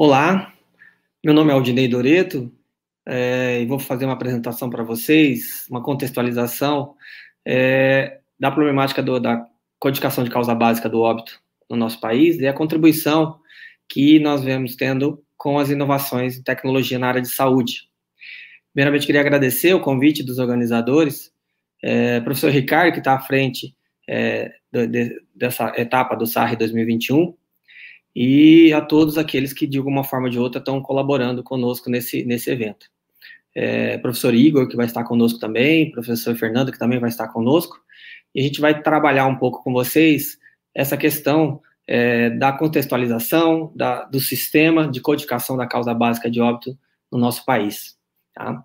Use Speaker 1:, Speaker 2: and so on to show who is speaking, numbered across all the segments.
Speaker 1: Olá, meu nome é Aldinei Doreto é, e vou fazer uma apresentação para vocês, uma contextualização é, da problemática do, da codificação de causa básica do óbito no nosso país e a contribuição que nós vemos tendo com as inovações em tecnologia na área de saúde. Primeiramente, queria agradecer o convite dos organizadores, é, professor Ricardo, que está à frente é, de, dessa etapa do SAR 2021, e a todos aqueles que, de alguma forma ou de outra, estão colaborando conosco nesse, nesse evento. É, professor Igor, que vai estar conosco também, professor Fernando, que também vai estar conosco, e a gente vai trabalhar um pouco com vocês essa questão é, da contextualização da, do sistema de codificação da causa básica de óbito no nosso país. Tá?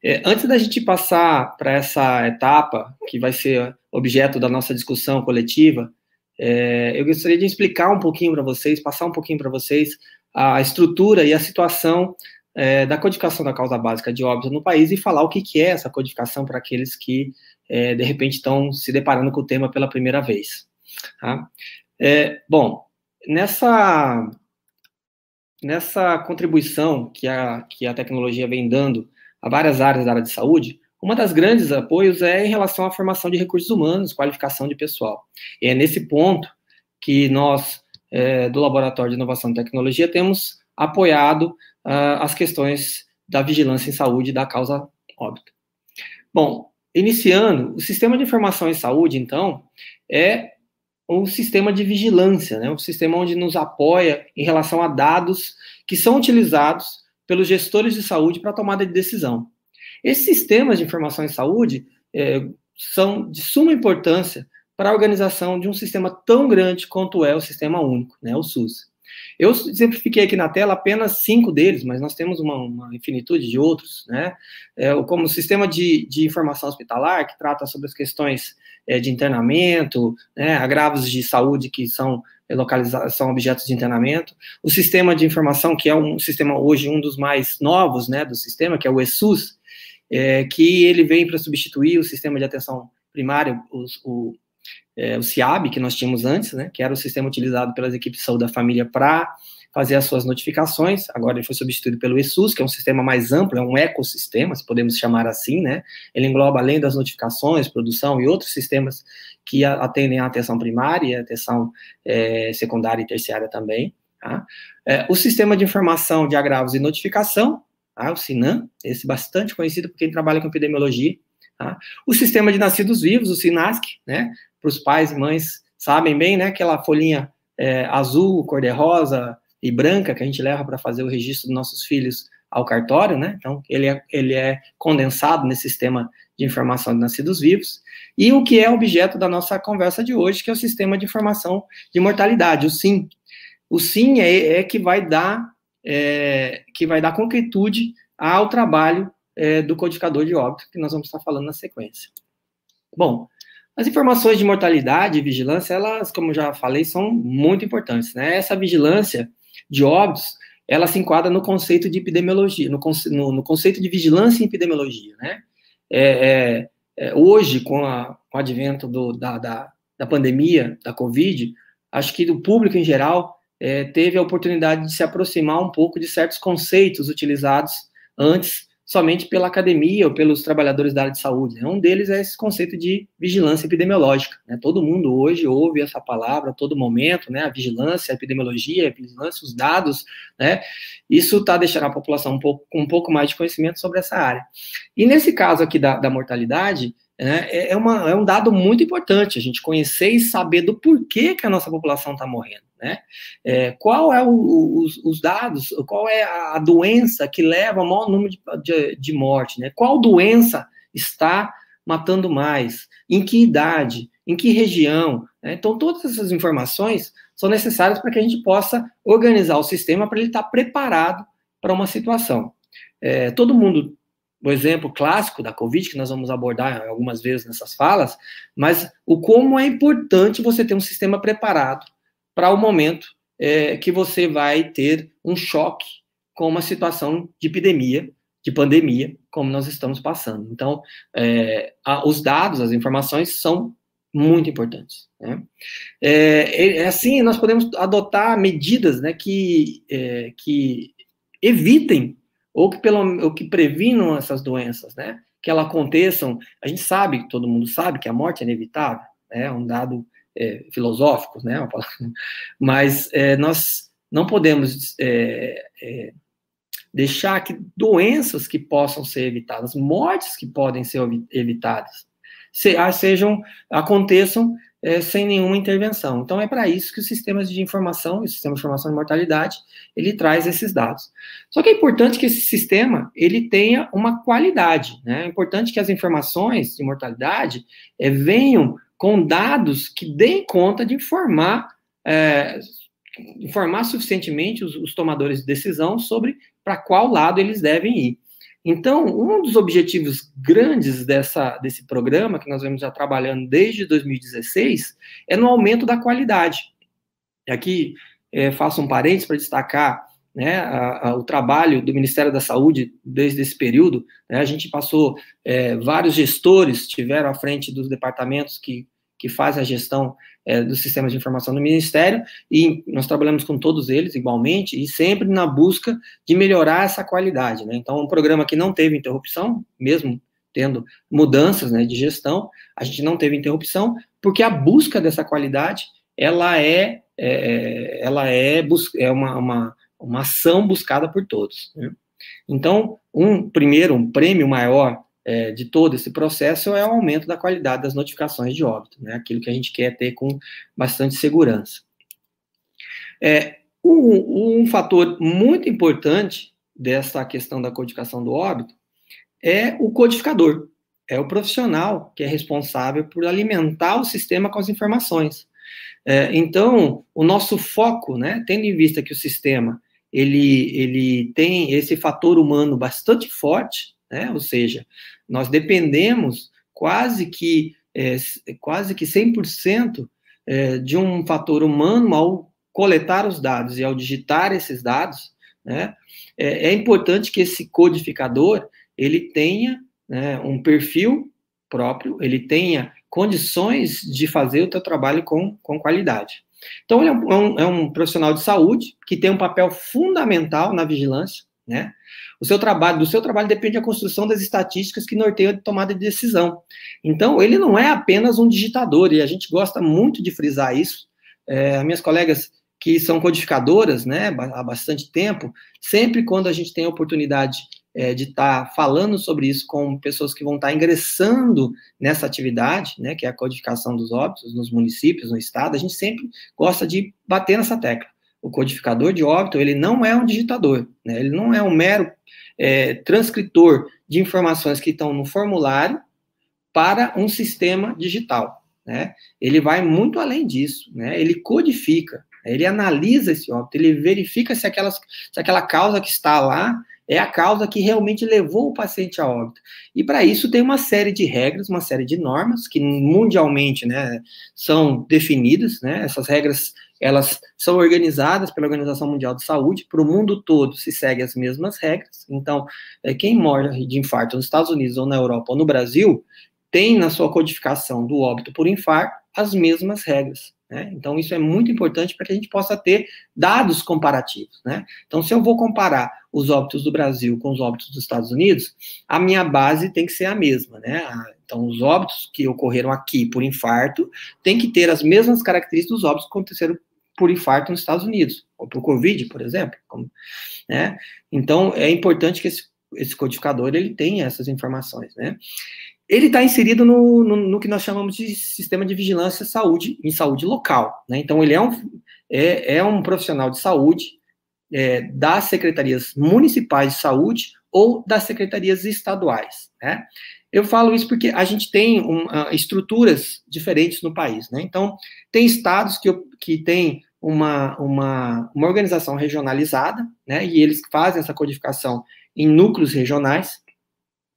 Speaker 1: É, antes da gente passar para essa etapa, que vai ser objeto da nossa discussão coletiva, é, eu gostaria de explicar um pouquinho para vocês, passar um pouquinho para vocês a estrutura e a situação é, da codificação da causa básica de óbito no país e falar o que, que é essa codificação para aqueles que, é, de repente, estão se deparando com o tema pela primeira vez. Tá? É, bom, nessa, nessa contribuição que a, que a tecnologia vem dando a várias áreas da área de saúde, uma das grandes apoios é em relação à formação de recursos humanos, qualificação de pessoal. E é nesse ponto que nós, é, do Laboratório de Inovação e Tecnologia, temos apoiado uh, as questões da vigilância em saúde e da causa óbito. Bom, iniciando, o sistema de informação em saúde, então, é um sistema de vigilância, né? um sistema onde nos apoia em relação a dados que são utilizados pelos gestores de saúde para tomada de decisão. Esses sistemas de informação em saúde é, são de suma importância para a organização de um sistema tão grande quanto é o Sistema Único, né, o SUS. Eu exemplifiquei aqui na tela apenas cinco deles, mas nós temos uma, uma infinitude de outros, né? É, como o sistema de, de informação hospitalar, que trata sobre as questões é, de internamento, né, agravos de saúde que são localizados, são objetos de internamento. O sistema de informação, que é um sistema hoje um dos mais novos, né, do sistema, que é o ESUS, é, que ele vem para substituir o sistema de atenção primária, o, é, o CIAB, que nós tínhamos antes, né, que era o sistema utilizado pelas equipes de saúde da família para fazer as suas notificações, agora ele foi substituído pelo ESUS, que é um sistema mais amplo, é um ecossistema, se podemos chamar assim, né, ele engloba além das notificações, produção e outros sistemas que atendem à atenção primária e atenção é, secundária e terciária também, tá? é, o sistema de informação de agravos e notificação, tá? o SINAM, esse bastante conhecido por quem trabalha com epidemiologia, tá? o sistema de nascidos vivos, o SINASC, né, para os pais e mães sabem bem, né, aquela folhinha é, azul, cor-de-rosa e branca que a gente leva para fazer o registro dos nossos filhos ao cartório, né, então ele é, ele é condensado nesse sistema de informação de nascidos vivos, e o que é objeto da nossa conversa de hoje, que é o sistema de informação de mortalidade, o SIM. O SIM é, é que vai dar é, que vai dar concretude ao trabalho é, do codificador de óbito, que nós vamos estar falando na sequência. Bom, as informações de mortalidade e vigilância, elas, como já falei, são muito importantes. Né? Essa vigilância de óbitos, ela se enquadra no conceito de epidemiologia, no, no, no conceito de vigilância em epidemiologia. Né? É, é, é, hoje, com, a, com o advento do, da, da, da pandemia, da Covid, acho que o público em geral é, teve a oportunidade de se aproximar um pouco de certos conceitos utilizados antes somente pela academia ou pelos trabalhadores da área de saúde. Né? Um deles é esse conceito de vigilância epidemiológica. Né? Todo mundo hoje ouve essa palavra a todo momento, né? a vigilância, a epidemiologia, a vigilância, os dados, né? Isso está deixando a população um pouco, com um pouco mais de conhecimento sobre essa área. E nesse caso aqui da, da mortalidade, é, é, uma, é um dado muito importante a gente conhecer e saber do porquê que a nossa população está morrendo. Né? É, qual é o, os, os, dados, qual é a doença que leva ao maior número de, de, de morte? Né? Qual doença está matando mais? Em que idade? Em que região? Né? Então, todas essas informações são necessárias para que a gente possa organizar o sistema para ele estar preparado para uma situação. É, todo mundo, o exemplo clássico da Covid, que nós vamos abordar algumas vezes nessas falas, mas o como é importante você ter um sistema preparado para o momento é, que você vai ter um choque com uma situação de epidemia, de pandemia, como nós estamos passando. Então, é, a, os dados, as informações são muito importantes. Né? É, é, assim, nós podemos adotar medidas né, que, é, que evitem ou que, pelo, ou que previnam essas doenças, né? que elas aconteçam. A gente sabe, todo mundo sabe que a morte é inevitável, né? é um dado é, filosófico, né? mas é, nós não podemos é, é, deixar que doenças que possam ser evitadas, mortes que podem ser evitadas, se, ah, sejam aconteçam é, sem nenhuma intervenção. Então é para isso que os sistemas de informação, o sistema de informação de mortalidade, ele traz esses dados. Só que é importante que esse sistema ele tenha uma qualidade, né? É importante que as informações de mortalidade é, venham com dados que deem conta de informar é, informar suficientemente os, os tomadores de decisão sobre para qual lado eles devem ir. Então, um dos objetivos grandes dessa, desse programa, que nós vemos já trabalhando desde 2016, é no aumento da qualidade. Aqui é, faço um parênteses para destacar né, a, a, o trabalho do Ministério da Saúde desde esse período. Né, a gente passou, é, vários gestores tiveram à frente dos departamentos que que faz a gestão é, dos sistemas de informação do Ministério, e nós trabalhamos com todos eles igualmente, e sempre na busca de melhorar essa qualidade. Né? Então, um programa que não teve interrupção, mesmo tendo mudanças né, de gestão, a gente não teve interrupção, porque a busca dessa qualidade, ela é, é ela é, é uma, uma, uma ação buscada por todos. Né? Então, um primeiro, um prêmio maior é, de todo esse processo é o aumento da qualidade das notificações de óbito, né? Aquilo que a gente quer ter com bastante segurança. É, um, um fator muito importante dessa questão da codificação do óbito é o codificador, é o profissional que é responsável por alimentar o sistema com as informações. É, então, o nosso foco, né, tendo em vista que o sistema ele, ele tem esse fator humano bastante forte, né? Ou seja, nós dependemos quase que é, quase que 100% é, de um fator humano ao coletar os dados e ao digitar esses dados, né? É, é importante que esse codificador ele tenha né, um perfil próprio, ele tenha condições de fazer o teu trabalho com, com qualidade. Então, ele é um, é um, profissional de saúde que tem um papel fundamental na vigilância, né? O seu trabalho, do seu trabalho depende a construção das estatísticas que norteiam a tomada de decisão. Então, ele não é apenas um digitador, e a gente gosta muito de frisar isso. É, minhas colegas que são codificadoras, né, há bastante tempo, sempre quando a gente tem a oportunidade é, de estar tá falando sobre isso com pessoas que vão estar tá ingressando nessa atividade, né, que é a codificação dos óbitos nos municípios, no estado, a gente sempre gosta de bater nessa tecla o codificador de óbito, ele não é um digitador, né? ele não é um mero é, transcritor de informações que estão no formulário para um sistema digital. Né? Ele vai muito além disso, né? ele codifica, ele analisa esse óbito, ele verifica se, aquelas, se aquela causa que está lá é a causa que realmente levou o paciente a óbito. E para isso tem uma série de regras, uma série de normas que mundialmente né, são definidas, né? essas regras elas são organizadas pela Organização Mundial de Saúde, para o mundo todo se segue as mesmas regras. Então, é, quem morre de infarto nos Estados Unidos ou na Europa ou no Brasil tem na sua codificação do óbito por infarto as mesmas regras. Né? Então, isso é muito importante para que a gente possa ter dados comparativos. Né? Então, se eu vou comparar os óbitos do Brasil com os óbitos dos Estados Unidos, a minha base tem que ser a mesma. Né? Então, os óbitos que ocorreram aqui por infarto têm que ter as mesmas características dos óbitos que aconteceram por infarto nos Estados Unidos, ou por Covid, por exemplo. Né? Então, é importante que esse, esse codificador ele tenha essas informações, né? Ele está inserido no, no, no, que nós chamamos de sistema de vigilância saúde, em saúde local, né? Então, ele é um, é, é um profissional de saúde é, das secretarias municipais de saúde ou das secretarias estaduais, né? Eu falo isso porque a gente tem um, uh, estruturas diferentes no país, né? Então, tem estados que, que têm uma, uma, uma organização regionalizada, né? E eles fazem essa codificação em núcleos regionais.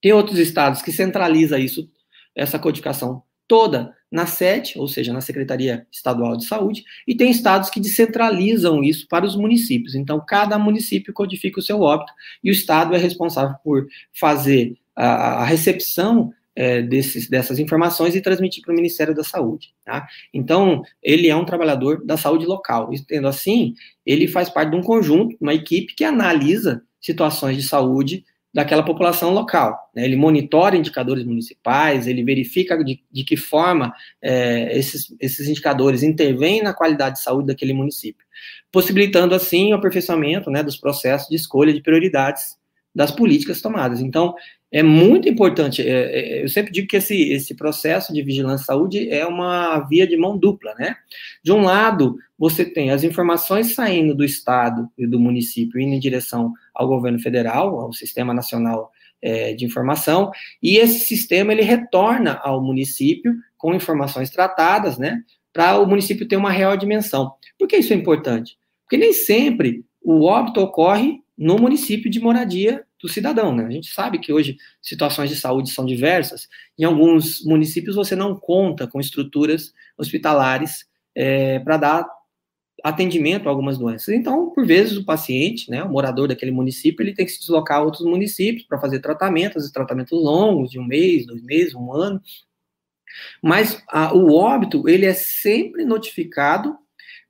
Speaker 1: Tem outros estados que centraliza isso, essa codificação toda na sede, ou seja, na Secretaria Estadual de Saúde, e tem estados que descentralizam isso para os municípios. Então, cada município codifica o seu óbito e o estado é responsável por fazer a, recepção é, desses, dessas informações e transmitir para o Ministério da Saúde. Tá? Então, ele é um trabalhador da saúde local. Tendo assim, ele faz parte de um conjunto, uma equipe que analisa situações de saúde daquela população local. Né? Ele monitora indicadores municipais, ele verifica de, de que forma é, esses, esses indicadores intervêm na qualidade de saúde daquele município, possibilitando, assim, o aperfeiçoamento né, dos processos de escolha de prioridades das políticas tomadas. Então, é muito importante. É, é, eu sempre digo que esse, esse processo de vigilância à saúde é uma via de mão dupla, né? De um lado, você tem as informações saindo do Estado e do município indo em direção ao governo federal, ao Sistema Nacional é, de Informação, e esse sistema ele retorna ao município com informações tratadas, né? Para o município ter uma real dimensão. Por que isso é importante? Porque nem sempre o óbito ocorre no município de moradia do cidadão, né? A gente sabe que hoje situações de saúde são diversas. Em alguns municípios você não conta com estruturas hospitalares é, para dar atendimento a algumas doenças. Então, por vezes, o paciente, né, o morador daquele município, ele tem que se deslocar a outros municípios para fazer tratamentos, tratamentos longos, de um mês, dois meses, um ano. Mas a, o óbito, ele é sempre notificado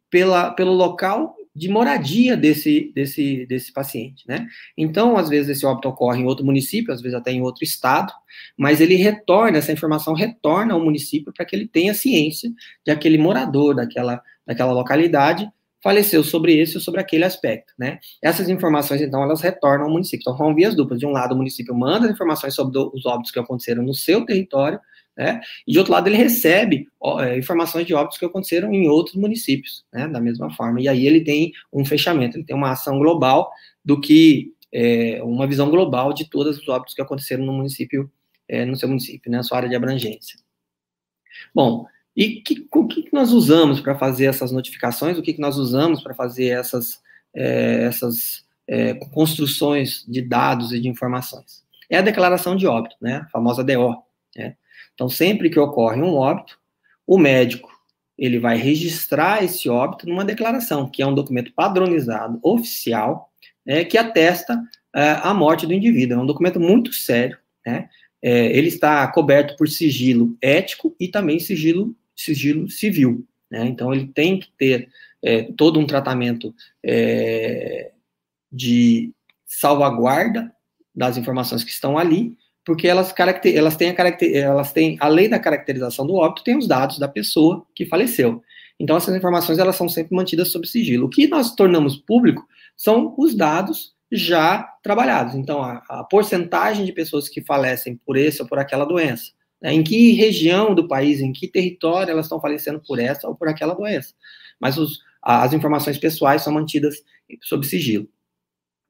Speaker 1: pela, pelo local de moradia desse, desse, desse paciente, né? Então, às vezes, esse óbito ocorre em outro município, às vezes até em outro estado, mas ele retorna, essa informação retorna ao município para que ele tenha ciência de aquele morador daquela, daquela localidade faleceu sobre esse ou sobre aquele aspecto, né? Essas informações, então, elas retornam ao município. Então, são vias duplas. De um lado, o município manda as informações sobre os óbitos que aconteceram no seu território, né? E de outro lado, ele recebe ó, é, informações de óbitos que aconteceram em outros municípios, né? Da mesma forma. E aí ele tem um fechamento, ele tem uma ação global do que é, uma visão global de todos os óbitos que aconteceram no município, é, no seu município, né? sua área de abrangência. Bom, e que, o que nós usamos para fazer essas notificações? O que nós usamos para fazer essas, é, essas é, construções de dados e de informações? É a declaração de óbito, né? A famosa DO. Né? Então, sempre que ocorre um óbito, o médico ele vai registrar esse óbito numa declaração, que é um documento padronizado, oficial, né, que atesta é, a morte do indivíduo. É um documento muito sério, né? É, ele está coberto por sigilo ético e também sigilo, sigilo civil. Né? Então, ele tem que ter é, todo um tratamento é, de salvaguarda das informações que estão ali, porque elas, elas, têm a elas têm, além da caracterização do óbito, tem os dados da pessoa que faleceu. Então, essas informações elas são sempre mantidas sob sigilo. O que nós tornamos público são os dados já trabalhados. Então, a, a porcentagem de pessoas que falecem por esse ou por aquela doença, né, em que região do país, em que território elas estão falecendo por essa ou por aquela doença. Mas os, as informações pessoais são mantidas sob sigilo.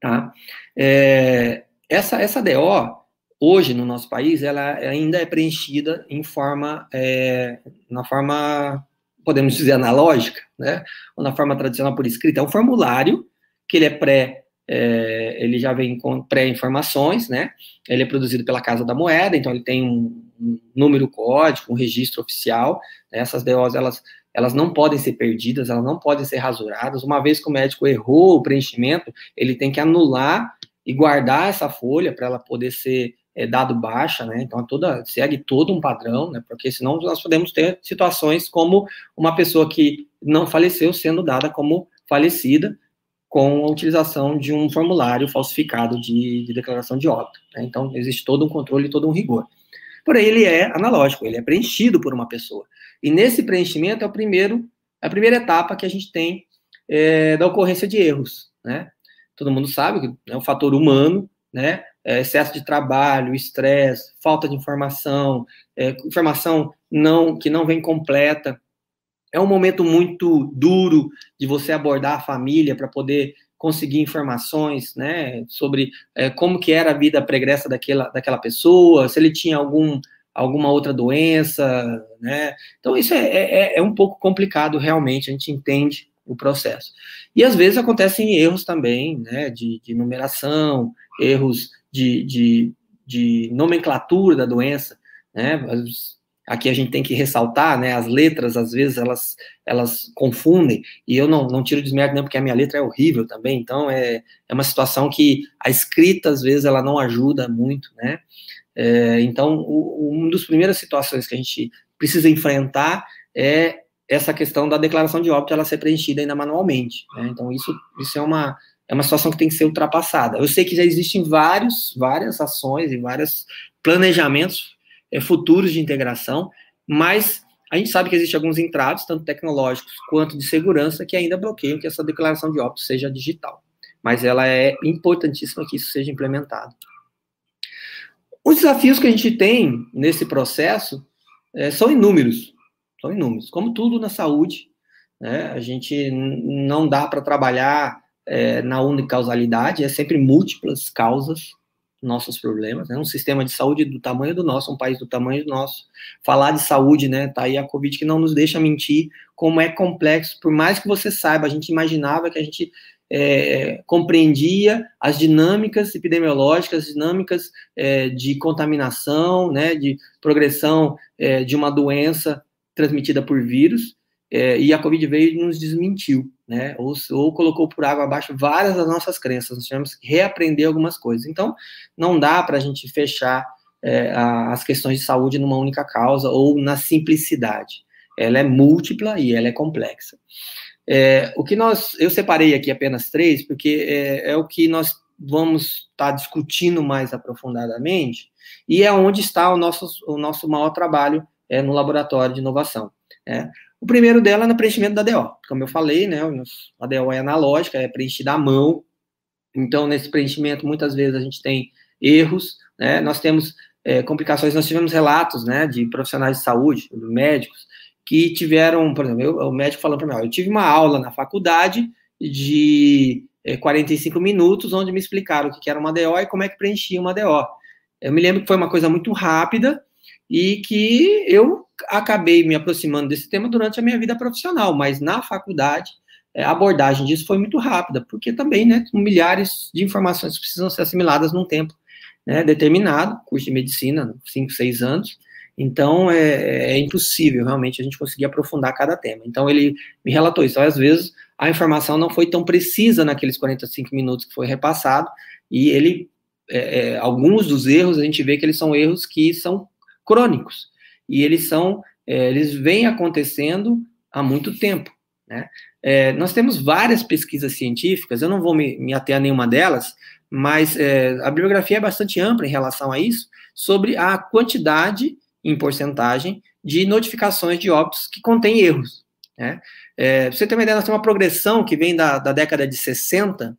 Speaker 1: Tá? É, essa, essa DO, hoje no nosso país, ela ainda é preenchida em forma, é, na forma, podemos dizer, analógica, né? Ou na forma tradicional por escrita. É um formulário que ele é pré, é, ele já vem com pré-informações, né? Ele é produzido pela Casa da Moeda, então ele tem um, número código, um registro oficial. Né? Essas DOs, elas, elas não podem ser perdidas, elas não podem ser rasuradas. Uma vez que o médico errou o preenchimento, ele tem que anular e guardar essa folha para ela poder ser é, dado baixa, né? Então, é toda, segue todo um padrão, né? Porque senão nós podemos ter situações como uma pessoa que não faleceu sendo dada como falecida com a utilização de um formulário falsificado de, de declaração de óbito. Né? Então, existe todo um controle, todo um rigor. Porém, ele é analógico, ele é preenchido por uma pessoa. E nesse preenchimento é o primeiro, a primeira etapa que a gente tem é, da ocorrência de erros, né? Todo mundo sabe que é um fator humano, né? É, excesso de trabalho, estresse, falta de informação, é, informação não que não vem completa. É um momento muito duro de você abordar a família para poder conseguir informações, né, sobre é, como que era a vida pregressa daquela, daquela pessoa, se ele tinha algum alguma outra doença, né? Então isso é, é, é um pouco complicado realmente, a gente entende o processo. E às vezes acontecem erros também, né, de, de numeração, erros de, de, de nomenclatura da doença, né? Aqui a gente tem que ressaltar, né? As letras, às vezes, elas, elas confundem, e eu não, não tiro desmérito, não, porque a minha letra é horrível também, então é, é uma situação que a escrita, às vezes, ela não ajuda muito, né? É, então, o, uma das primeiras situações que a gente precisa enfrentar é essa questão da declaração de óbito ela ser preenchida ainda manualmente. Né? Então, isso, isso é, uma, é uma situação que tem que ser ultrapassada. Eu sei que já existem vários, várias ações e vários planejamentos é, futuros de integração, mas a gente sabe que existem alguns entraves, tanto tecnológicos quanto de segurança, que ainda bloqueiam que essa declaração de óbito seja digital. Mas ela é importantíssima que isso seja implementado. Os desafios que a gente tem nesse processo é, são inúmeros, são inúmeros. Como tudo na saúde, né, a gente não dá para trabalhar é, na unicausalidade, é sempre múltiplas causas nossos problemas, né? Um sistema de saúde do tamanho do nosso, um país do tamanho do nosso. Falar de saúde, né? Tá aí a Covid que não nos deixa mentir como é complexo. Por mais que você saiba, a gente imaginava que a gente é, compreendia as dinâmicas epidemiológicas, as dinâmicas é, de contaminação, né? De progressão é, de uma doença transmitida por vírus. É, e a Covid veio e nos desmentiu né? Ou, ou colocou por água abaixo várias das nossas crenças. Nós tivemos que reaprender algumas coisas. Então, não dá para a gente fechar é, a, as questões de saúde numa única causa ou na simplicidade. Ela é múltipla e ela é complexa. É, o que nós, eu separei aqui apenas três, porque é, é o que nós vamos estar tá discutindo mais aprofundadamente e é onde está o nosso, o nosso maior trabalho é, no laboratório de inovação. É. O primeiro dela é no preenchimento da DO. Como eu falei, né, a DO é analógica, é preenchida à mão. Então, nesse preenchimento, muitas vezes a gente tem erros, né, nós temos é, complicações, nós tivemos relatos, né, de profissionais de saúde, médicos, que tiveram, por exemplo, eu, o médico falando para mim, eu tive uma aula na faculdade de é, 45 minutos, onde me explicaram o que era uma DO e como é que preenchia uma DO. Eu me lembro que foi uma coisa muito rápida e que eu acabei me aproximando desse tema durante a minha vida profissional, mas na faculdade é, a abordagem disso foi muito rápida, porque também, né, milhares de informações precisam ser assimiladas num tempo né, determinado, curso de medicina, 5, 6 anos, então é, é, impossível realmente a gente conseguir aprofundar cada tema. Então ele me relatou isso, às vezes a informação não foi tão precisa naqueles 45 minutos que foi repassado, e ele, é, é, alguns dos erros, a gente vê que eles são erros que são crônicos, e eles são, é, eles vêm acontecendo há muito tempo. Né? É, nós temos várias pesquisas científicas, eu não vou me, me ater a nenhuma delas, mas é, a bibliografia é bastante ampla em relação a isso, sobre a quantidade, em porcentagem, de notificações de óbitos que contêm erros. Né? É, você ter uma ideia, nós temos uma progressão que vem da, da década de 60,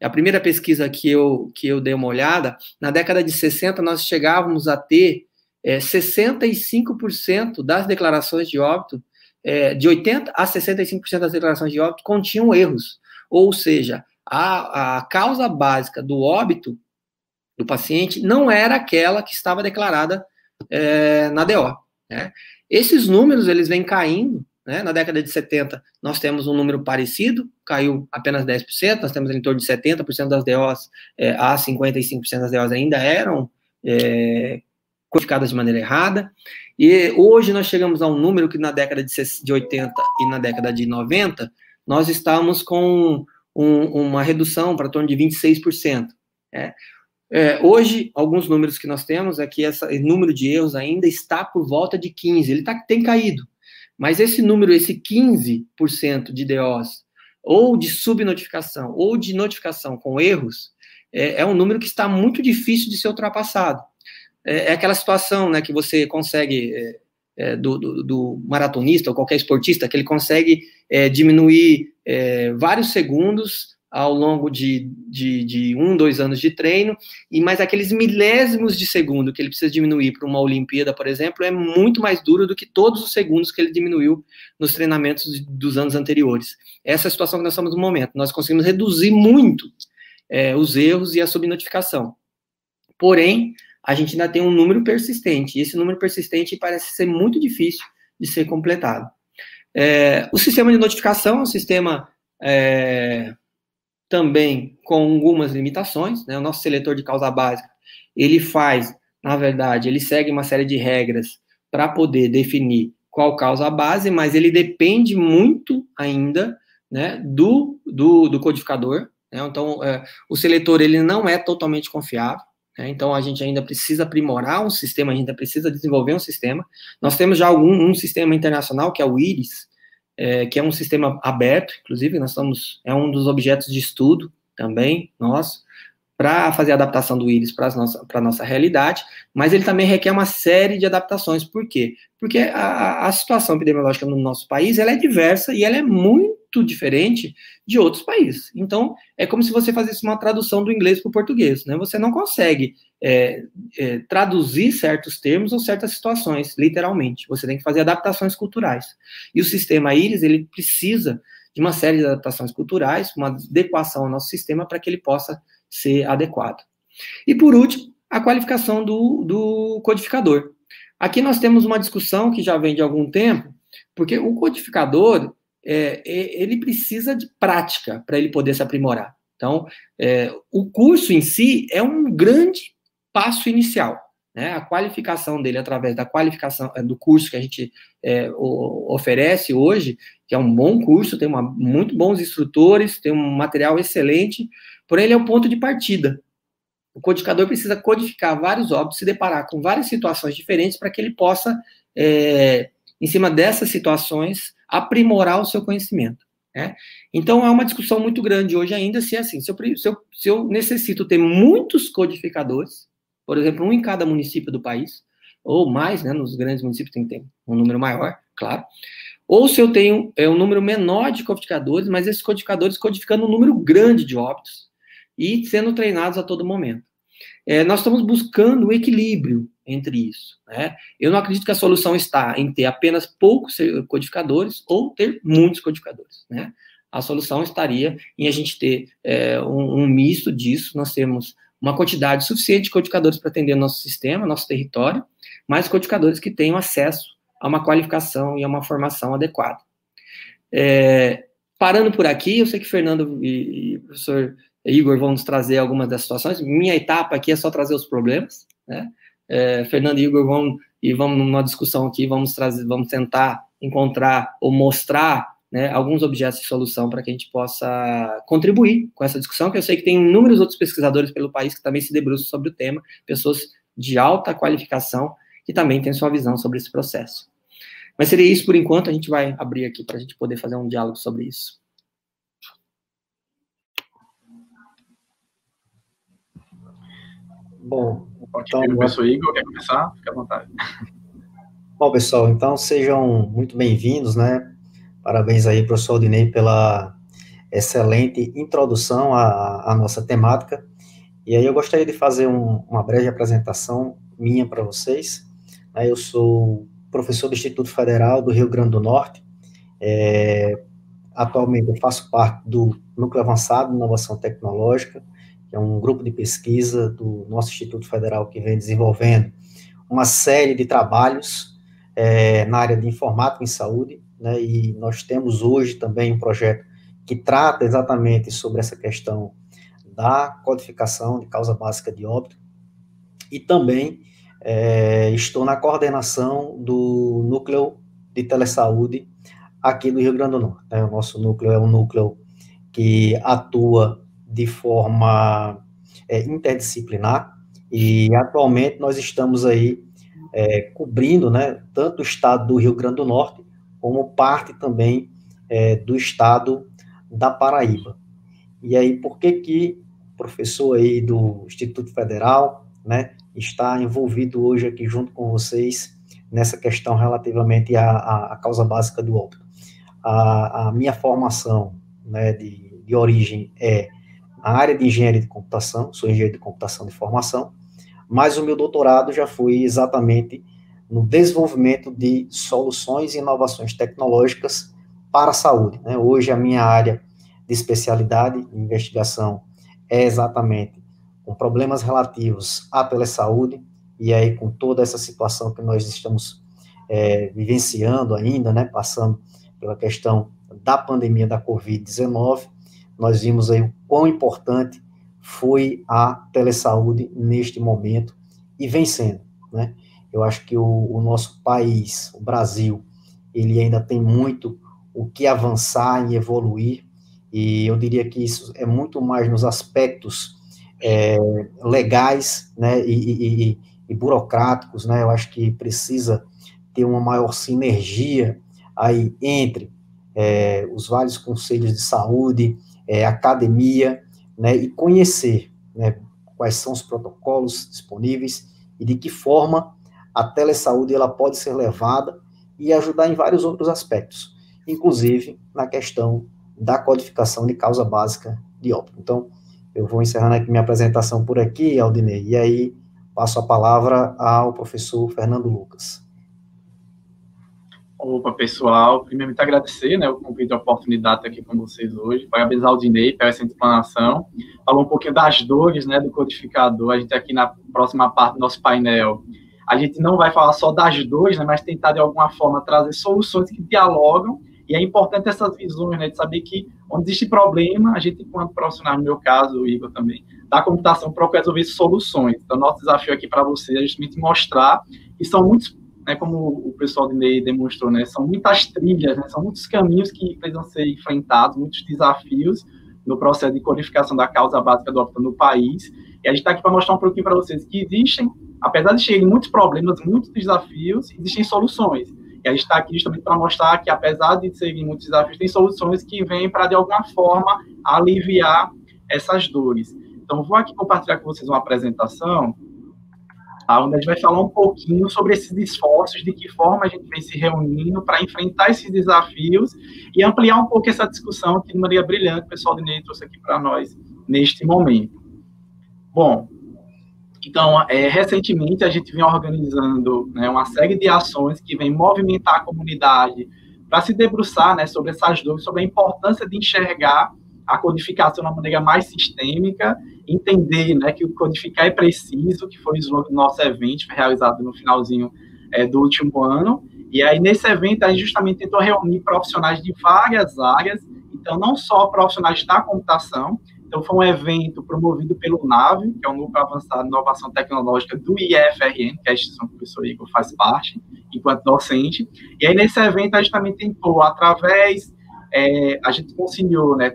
Speaker 1: a primeira pesquisa que eu, que eu dei uma olhada, na década de 60 nós chegávamos a ter é, 65% das declarações de óbito, é, de 80% a 65% das declarações de óbito continham erros. Ou seja, a, a causa básica do óbito do paciente não era aquela que estava declarada é, na DO. Né? Esses números, eles vêm caindo, né? na década de 70 nós temos um número parecido, caiu apenas 10%, nós temos em torno de 70% das DOs, é, a 55% das DOs ainda eram é, codificadas de maneira errada. E hoje nós chegamos a um número que na década de 80 e na década de 90, nós estamos com um, uma redução para torno de 26%. É. É, hoje, alguns números que nós temos é que esse número de erros ainda está por volta de 15%, ele tá, tem caído. Mas esse número, esse 15% de DOs, ou de subnotificação, ou de notificação com erros, é, é um número que está muito difícil de ser ultrapassado é, é aquela situação né, que você consegue, é, é, do, do, do, maratonista ou qualquer esportista, que ele consegue é, diminuir é, vários segundos ao longo de, de, de, um, dois anos de treino, e mais aqueles milésimos de segundo que ele precisa diminuir para uma Olimpíada, por exemplo, é muito mais duro do que todos os segundos que ele diminuiu nos treinamentos dos anos anteriores. Essa é a situação que nós estamos no momento. Nós conseguimos reduzir muito os erros e a subnotificação. Porém, a gente ainda tem um número persistente, e esse número persistente parece ser muito difícil de ser completado. É, o sistema de notificação é um sistema é, também com algumas limitações, né? o nosso seletor de causa básica, ele faz, na verdade, ele segue uma série de regras para poder definir qual causa base, mas ele depende muito ainda né, do, do, do codificador, né? então é, o seletor ele não é totalmente confiável, Né? Então, a gente ainda precisa aprimorar um sistema, ainda precisa desenvolver um sistema. Nós temos já algum, um sistema internacional, que é o IRIS, é, que é um sistema aberto, inclusive, nós estamos, é um dos objetos de estudo também, nosso, para fazer a adaptação do íris para a nossa, nossa realidade, mas ele também requer uma série de adaptações. Por quê? Porque a, a situação epidemiológica no nosso país ela é diversa e ela é muito diferente de outros países. Então, é como se você fizesse uma tradução do inglês para o português. Né? Você não consegue é, é, traduzir certos termos ou certas situações, literalmente. Você tem que fazer adaptações culturais. E o sistema íris, ele precisa de uma série de adaptações culturais, uma adequação ao nosso sistema para que ele possa ser adequado. E por último, a qualificação do, do codificador. Aqui nós temos uma discussão que já vem de algum tempo, porque o codificador é, ele precisa de prática para ele poder se aprimorar. Então, é, o curso em si é um grande passo inicial. Né? A qualificação dele através da qualificação é, do curso que a gente é, o, oferece hoje, que é um bom curso, tem uma, muito bons instrutores, tem um material excelente, Porém, ele é o ponto de partida. O codificador precisa codificar vários óbitos, se deparar com várias situações diferentes para que ele possa, é, em cima dessas situações, aprimorar o seu conhecimento. Né? Então, há uma discussão muito grande hoje ainda se é assim, se eu, se, eu, se eu necessito ter muitos codificadores, por exemplo, um em cada município do país, ou mais, né, nos grandes municípios tem ter um número maior, claro, ou se eu tenho é, um número menor de codificadores, mas esses codificadores codificando um número grande de óbitos, e sendo treinados a todo momento. É, nós estamos buscando o equilíbrio entre isso. Né? Eu não acredito que a solução está em ter apenas poucos codificadores ou ter muitos codificadores. Né? A solução estaria em a gente ter é, um, um, misto disso. Nós temos uma quantidade suficiente de codificadores para atender nosso sistema, nosso território, mas codificadores que tenham acesso a uma qualificação e a uma formação adequada. É, parando por aqui, eu sei que Fernando e, e professor Igor vão nos trazer algumas das situações. Minha etapa aqui é só trazer os problemas, né? É, Fernando e Igor vão e vamos numa discussão aqui, vamos trazer, vamos tentar encontrar ou mostrar né, alguns objetos de solução para que a gente possa contribuir com essa discussão, que eu sei que tem inúmeros outros pesquisadores pelo país que também se debruçam sobre o tema, pessoas de alta qualificação que também têm sua visão sobre esse processo. Mas seria isso por enquanto, a gente vai abrir aqui para a gente poder fazer um diálogo sobre isso.
Speaker 2: Bom, então, o professor Igor quer começar? Fique à vontade. Bom, pessoal, então sejam muito bem-vindos, né? Parabéns aí, professor Aldinei, pela excelente introdução à, à nossa temática. E aí eu gostaria de fazer um, uma breve apresentação minha para vocês. Eu sou professor do Instituto Federal do Rio Grande do Norte. É, atualmente eu faço parte do Núcleo Avançado de Inovação Tecnológica, que é um grupo de pesquisa do nosso Instituto Federal que vem desenvolvendo uma série de trabalhos é, na área de informática em saúde, né, e nós temos hoje também um projeto que trata exatamente sobre essa questão da codificação de causa básica de óbito, e também é, estou na coordenação do núcleo de telesaúde aqui do Rio Grande do Norte. Né, o nosso núcleo é um núcleo que atua de forma é, interdisciplinar, e atualmente nós estamos aí é, cobrindo, né, tanto o estado do Rio Grande do Norte, como parte também é, do estado da Paraíba. E aí, por que que o professor aí do Instituto Federal, né, está envolvido hoje aqui junto com vocês nessa questão relativamente à, à causa básica do óbito? A, a minha formação, né, de, de origem é a área de engenharia de computação, sou engenheiro de computação de formação, mas o meu doutorado já foi exatamente no desenvolvimento de soluções e inovações tecnológicas para a saúde. Né? Hoje, a minha área de especialidade de investigação é exatamente com problemas relativos à telesaúde, e aí com toda essa situação que nós estamos é, vivenciando ainda, né, passando pela questão da pandemia da Covid-19, nós vimos aí o quão importante foi a telesaúde neste momento e vencendo, né? Eu acho que o, o nosso país, o Brasil, ele ainda tem muito o que avançar e evoluir, e eu diria que isso é muito mais nos aspectos é, legais né, e, e, e, burocráticos, né, eu acho que precisa ter uma maior sinergia aí entre é, os vários conselhos de saúde, é, academia, né, e conhecer né, quais são os protocolos disponíveis e de que forma a telesaúde ela pode ser levada e ajudar em vários outros aspectos, inclusive na questão da codificação de causa básica de óbito. Então, eu vou encerrando aqui minha apresentação por aqui, Aldinei, e aí passo a palavra ao professor Fernando Lucas.
Speaker 3: Opa, pessoal, primeiramente agradecer né, o convite a oportunidade de estar aqui com vocês hoje, parabenizar o Dinei pela essa explanação, falar um pouquinho das dores né, do codificador, a gente aqui na próxima parte do nosso painel, a gente não vai falar só das dores, né, mas tentar de alguma forma trazer soluções que dialogam e é importante essas visões, né, de saber que onde existe problema, a gente, enquanto profissional, no meu caso, o Igor também, da computação, procura resolver soluções. Então, nosso desafio aqui para vocês é justamente mostrar que são muitos, né, como o pessoal de MEI demonstrou, né, são muitas trilhas, né, são muitos caminhos que precisam ser enfrentados, muitos desafios no processo de codificação da causa básica do óbito no país. E a gente está aqui para mostrar um pouquinho para vocês que existem, apesar de terem muitos problemas, muitos desafios, existem soluções. E a gente está aqui justamente para mostrar que, apesar de serem muitos desafios, tem soluções que vêm para, de alguma forma, aliviar essas dores. Então, vou aqui compartilhar com vocês uma apresentação onde a gente vai falar um pouquinho sobre esses esforços, de que forma a gente vem se reunindo para enfrentar esses desafios e ampliar um pouco essa discussão que maneira brilhante o pessoal de Ney trouxe aqui para nós neste momento. Bom, então, é, recentemente, a gente vem organizando né, uma série de ações que vem movimentar a comunidade para se debruçar né, sobre essas dúvidas, sobre a importância de enxergar a codificação de uma maneira mais sistêmica, entender né, que o codificar é preciso, que foi o slogan do nosso evento, realizado no finalzinho é, do último ano. E aí, nesse evento, a gente justamente tentou reunir profissionais de várias áreas, então, não só profissionais da computação, então, foi um evento promovido pelo NAVE, que é um Núcleo Avançado de Inovação Tecnológica do IFRN, que é a instituição que o professor Igor faz parte, enquanto docente. E aí, nesse evento, a gente também tentou, através, é, a gente conciliou, né,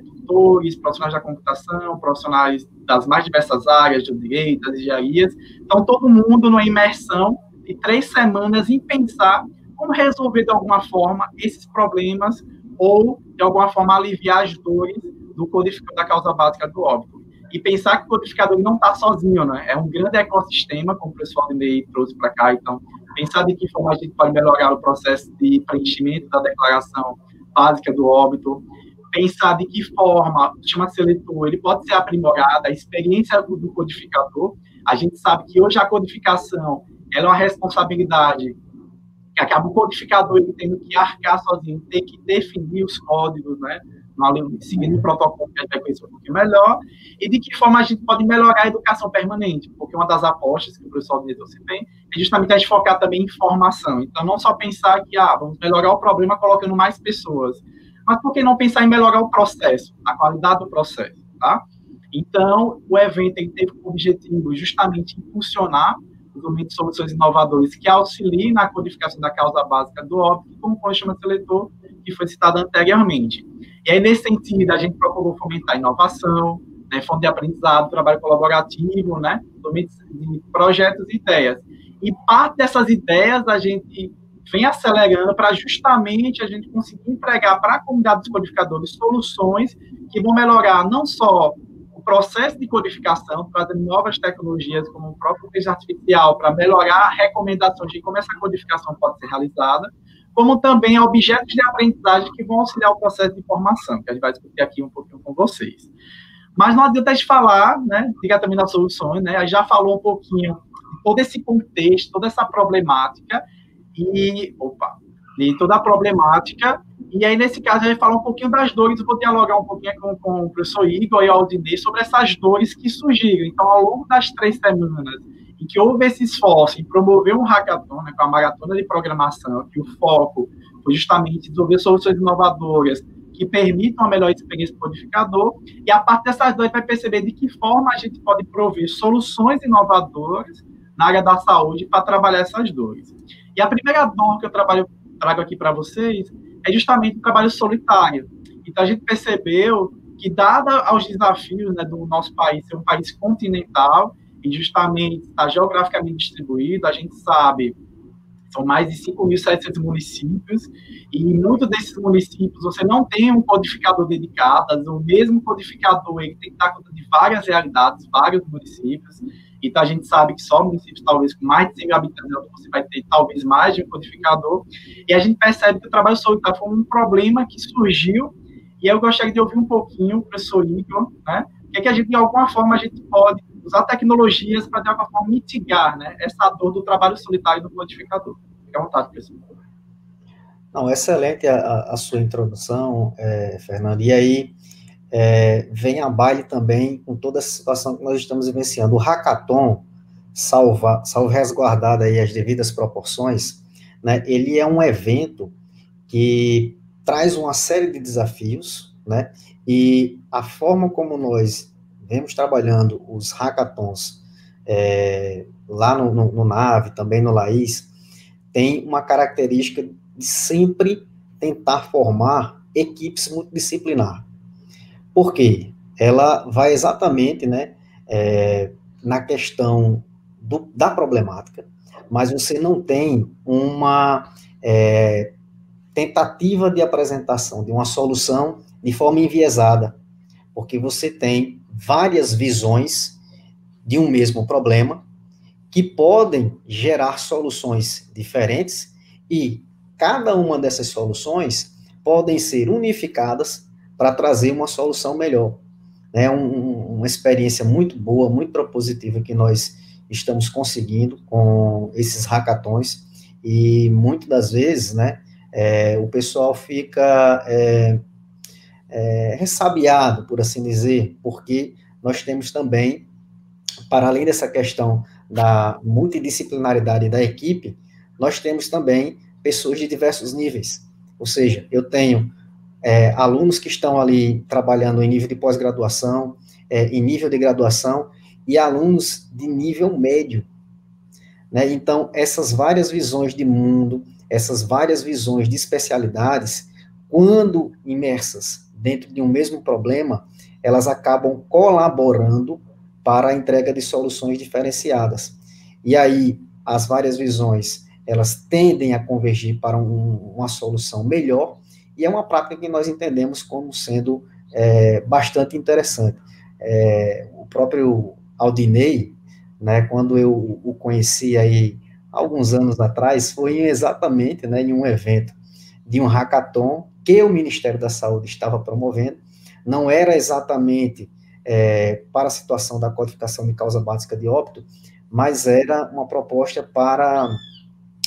Speaker 3: profissionais da computação, profissionais das mais diversas áreas, do direito, das engenharias. Então, todo mundo numa imersão de três semanas em pensar como resolver, de alguma forma, esses problemas ou, de alguma forma, aliviar as dores do codificador da causa básica do óbito. E pensar que o codificador não está sozinho, né? É um grande ecossistema, como o pessoal do MEI trouxe para cá. Então, pensar de que forma a gente pode melhorar o processo de preenchimento da declaração básica do óbito, pensar de que forma o sistema seletor ele pode ser aprimorado, a experiência do codificador. A gente sabe que hoje a codificação ela é uma responsabilidade que acaba o codificador ele tendo que arcar sozinho, ter que definir os códigos, né? seguindo o protocolo que a gente um pouquinho melhor, e de que forma a gente pode melhorar a educação permanente, porque uma das apostas que o professor Denison tem é justamente a gente focar também em formação. Então, não só pensar que, ah, vamos melhorar o problema colocando mais pessoas, mas por que não pensar em melhorar o processo, a qualidade do processo, tá? Então, o evento teve como objetivo justamente impulsionar o desenvolvimento de soluções inovadoras que auxiliem na codificação da causa básica do óbito, como o chama seletor, que foi citado anteriormente. E aí, nesse sentido, a gente procurou fomentar inovação, né, fonte de aprendizado, trabalho colaborativo, né, projetos e ideias. E parte dessas ideias a gente vem acelerando para justamente a gente conseguir entregar para a comunidade dos codificadores soluções que vão melhorar não só o processo de codificação, trazendo novas tecnologias, como o próprio inteligência artificial, para melhorar recomendações de como essa codificação pode ser realizada, como também objetos de aprendizagem que vão auxiliar o processo de formação, que a gente vai discutir aqui um pouquinho com vocês. Mas não adianta a gente falar, né, diretamente das soluções, né, a gente já falou um pouquinho todo esse contexto, toda essa problemática, e, opa, de toda a problemática, e aí, nesse caso, a gente fala um pouquinho das dores, eu vou dialogar um pouquinho com, com o professor Igor e o Aldinei sobre essas dores que surgiram. Então, ao longo das três semanas em que houve esse esforço em promover um hackathon, né, com a maratona de programação, que o foco foi justamente desenvolver soluções inovadoras que permitam uma melhor experiência do codificador, e a partir dessas duas vai perceber de que forma a gente pode prover soluções inovadoras na área da saúde para trabalhar essas dores. E a primeira dor que eu trabalho, trago aqui para vocês é justamente o trabalho solitário. Então, a gente percebeu que, dada aos desafios né, do nosso país ser um país continental e justamente está geograficamente distribuído, a gente sabe são mais de 5.700 municípios, e em muitos desses municípios você não tem um codificador dedicado, o mesmo codificador ele tem que dar conta de várias realidades, vários municípios, então a gente sabe que só municípios talvez com mais de 100 mil habitantes você vai ter talvez mais de um codificador, e a gente percebe que o trabalho solitário foi um problema que surgiu, e eu gostaria de ouvir um pouquinho o professor Igor, né, que é que a gente, de alguma forma, a gente pode usar tecnologias para, de alguma forma, mitigar né, essa dor do trabalho solitário do codificador. Fique à vontade, professor.
Speaker 2: Não, excelente a, a sua introdução, é, Fernando. E aí, é, vem a baile também com toda a situação que nós estamos vivenciando. O hackathon, salva, salvo resguardado aí as devidas proporções, né, ele é um evento que traz uma série de desafios, né, e a forma como nós vemos trabalhando os hackathons é, lá no, no, no, NAVE, também no LAIS, tem uma característica de sempre tentar formar equipes multidisciplinar. Por quê? Ela vai exatamente né, é, na questão do, da problemática, mas você não tem uma é, tentativa de apresentação de uma solução de forma enviesada, porque você tem várias visões de um mesmo problema que podem gerar soluções diferentes e cada uma dessas soluções podem ser unificadas para trazer uma solução melhor. É um, uma experiência muito boa, muito propositiva que nós estamos conseguindo com esses hackathons e muitas das vezes, né, é, o pessoal fica é, é, ressabiado, por assim dizer, porque nós temos também, para além dessa questão da multidisciplinaridade da equipe, nós temos também pessoas de diversos níveis. Ou seja, eu tenho é, alunos que estão ali trabalhando em nível de pós-graduação, é, em nível de graduação, e alunos de nível médio. Né? Então, essas várias visões de mundo, essas várias visões de especialidades, quando imersas dentro de um mesmo problema, elas acabam colaborando para a entrega de soluções diferenciadas. E aí, as várias visões, elas tendem a convergir para um, uma solução melhor, e é uma prática que nós entendemos como sendo é, bastante interessante. É, o próprio Aldinei, né, quando eu o conheci aí alguns anos atrás, foi exatamente né, em um evento de um hackathon que o Ministério da Saúde estava promovendo, não era exatamente é, para a situação da codificação de causa básica de óbito, mas era uma proposta para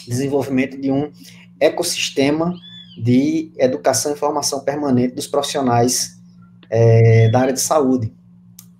Speaker 2: desenvolvimento de um ecossistema de educação e formação permanente dos profissionais é, da área de saúde.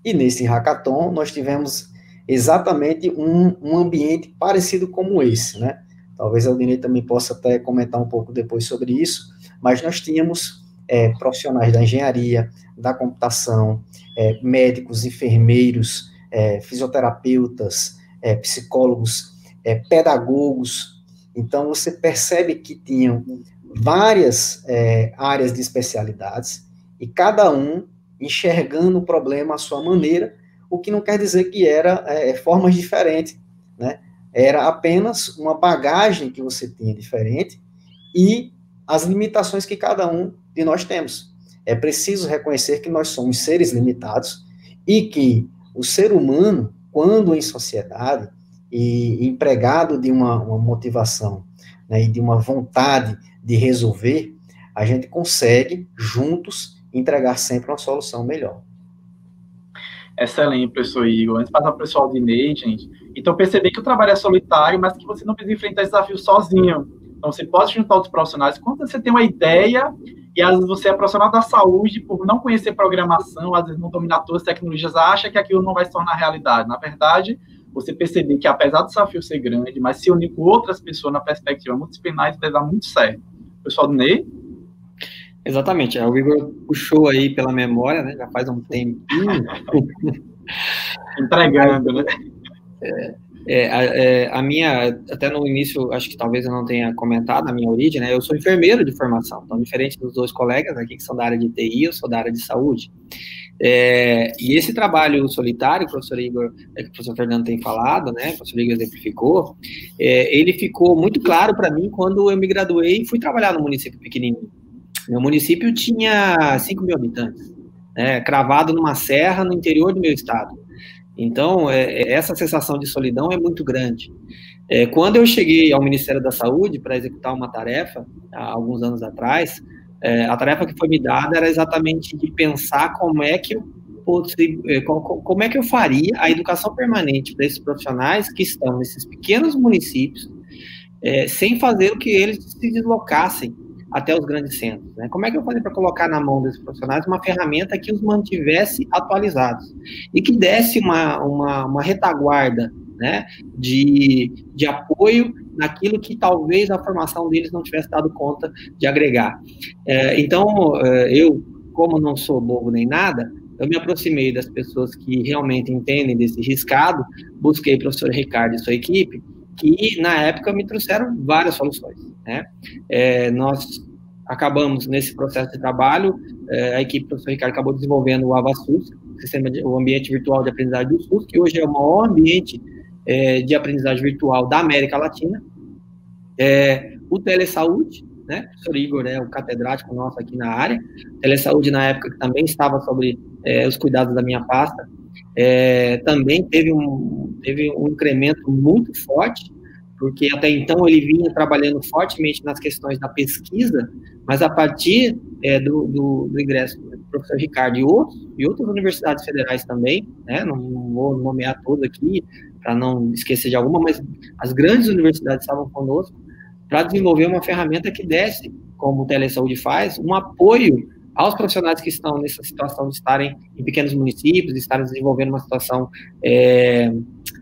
Speaker 2: E nesse hackathon nós tivemos exatamente um, um ambiente parecido como esse, né? Talvez a Aldinei também possa até comentar um pouco depois sobre isso, mas nós tínhamos é, profissionais da engenharia, da computação, é, médicos, enfermeiros, é, fisioterapeutas, é, psicólogos, é, pedagogos. Então, você percebe que tinham várias é, áreas de especialidades e cada um enxergando o problema à sua maneira, o que não quer dizer que era formas diferentes, né? Era apenas uma bagagem que você tinha diferente e as limitações que cada um de nós temos. É preciso reconhecer que nós somos seres limitados e que o ser humano, quando em sociedade e empregado de uma, uma motivação né, e de uma vontade de resolver, a gente consegue, juntos, entregar sempre uma solução melhor.
Speaker 3: Excelente, professor Igor. Antes de passar para o pessoal de Ney, gente. Então, perceber que o trabalho é solitário, mas que você não precisa enfrentar esse desafio sozinho. Então, você pode juntar outros profissionais. Quando você tem uma ideia, e às vezes você é profissional da saúde, por não conhecer programação, às vezes não dominar todas as tecnologias, acha que aquilo não vai se tornar realidade. Na verdade, você perceber que, apesar do desafio ser grande, mas se unir com outras pessoas na perspectiva multidisciplinar, isso vai dar muito certo. Pessoal do Ney?
Speaker 1: Exatamente. É, o Igor puxou aí pela memória, né? Já faz um tempinho.
Speaker 3: Entregando, né?
Speaker 1: É, É, a, é, a, minha, até no início, acho que talvez eu não tenha comentado a minha origem, né? Eu sou enfermeiro de formação, então, diferente dos dois colegas aqui que são da área de TI, eu sou da área de saúde. É, e esse trabalho solitário, o professor Igor, é, que o professor Fernando tem falado, né, o professor Igor exemplificou, é, ele ficou muito claro para mim quando eu me graduei e fui trabalhar no município pequenininho. Meu município tinha 5 mil habitantes, né, cravado numa serra no interior do meu estado. Então, é, essa sensação de solidão é muito grande. É, quando eu cheguei ao Ministério da Saúde para executar uma tarefa, há alguns anos atrás, é, a tarefa que foi me dada era exatamente de pensar como é que eu é, como é que eu faria a educação permanente para esses profissionais que estão nesses pequenos municípios, é, sem fazer o que eles se deslocassem até os grandes centros. Né? Como é que eu faria para colocar na mão desses profissionais uma ferramenta que os mantivesse atualizados e que desse uma, uma, uma retaguarda né, de, de apoio naquilo que talvez a formação deles não tivesse dado conta de agregar. É, então, é, eu, como não sou bobo nem nada, eu me aproximei das pessoas que realmente entendem desse riscado, busquei o professor Ricardo e sua equipe, que na época me trouxeram várias soluções. Né? É, nós acabamos nesse processo de trabalho, é, a equipe do professor Ricardo acabou desenvolvendo o AvaSUS, sistema de, o ambiente virtual de aprendizagem do SUS, que hoje é o maior ambiente é, de aprendizagem virtual da América Latina, é, o Telesaúde, né, o professor Igor é o catedrático nosso aqui na área, Telesaúde na época que também estava sobre é, os cuidados da minha pasta, é, também teve um, teve um incremento muito forte, porque até então ele vinha trabalhando fortemente nas questões da pesquisa, mas a partir é, do, do, do, ingresso do professor Ricardo e outros, e outras universidades federais também, né, não, vou nomear todas aqui, para não esquecer de alguma, mas as grandes universidades estavam conosco para desenvolver uma ferramenta que desse, como o Telesaúde faz, um apoio aos profissionais que estão nessa situação de estarem em pequenos municípios, de estarem desenvolvendo uma situação é,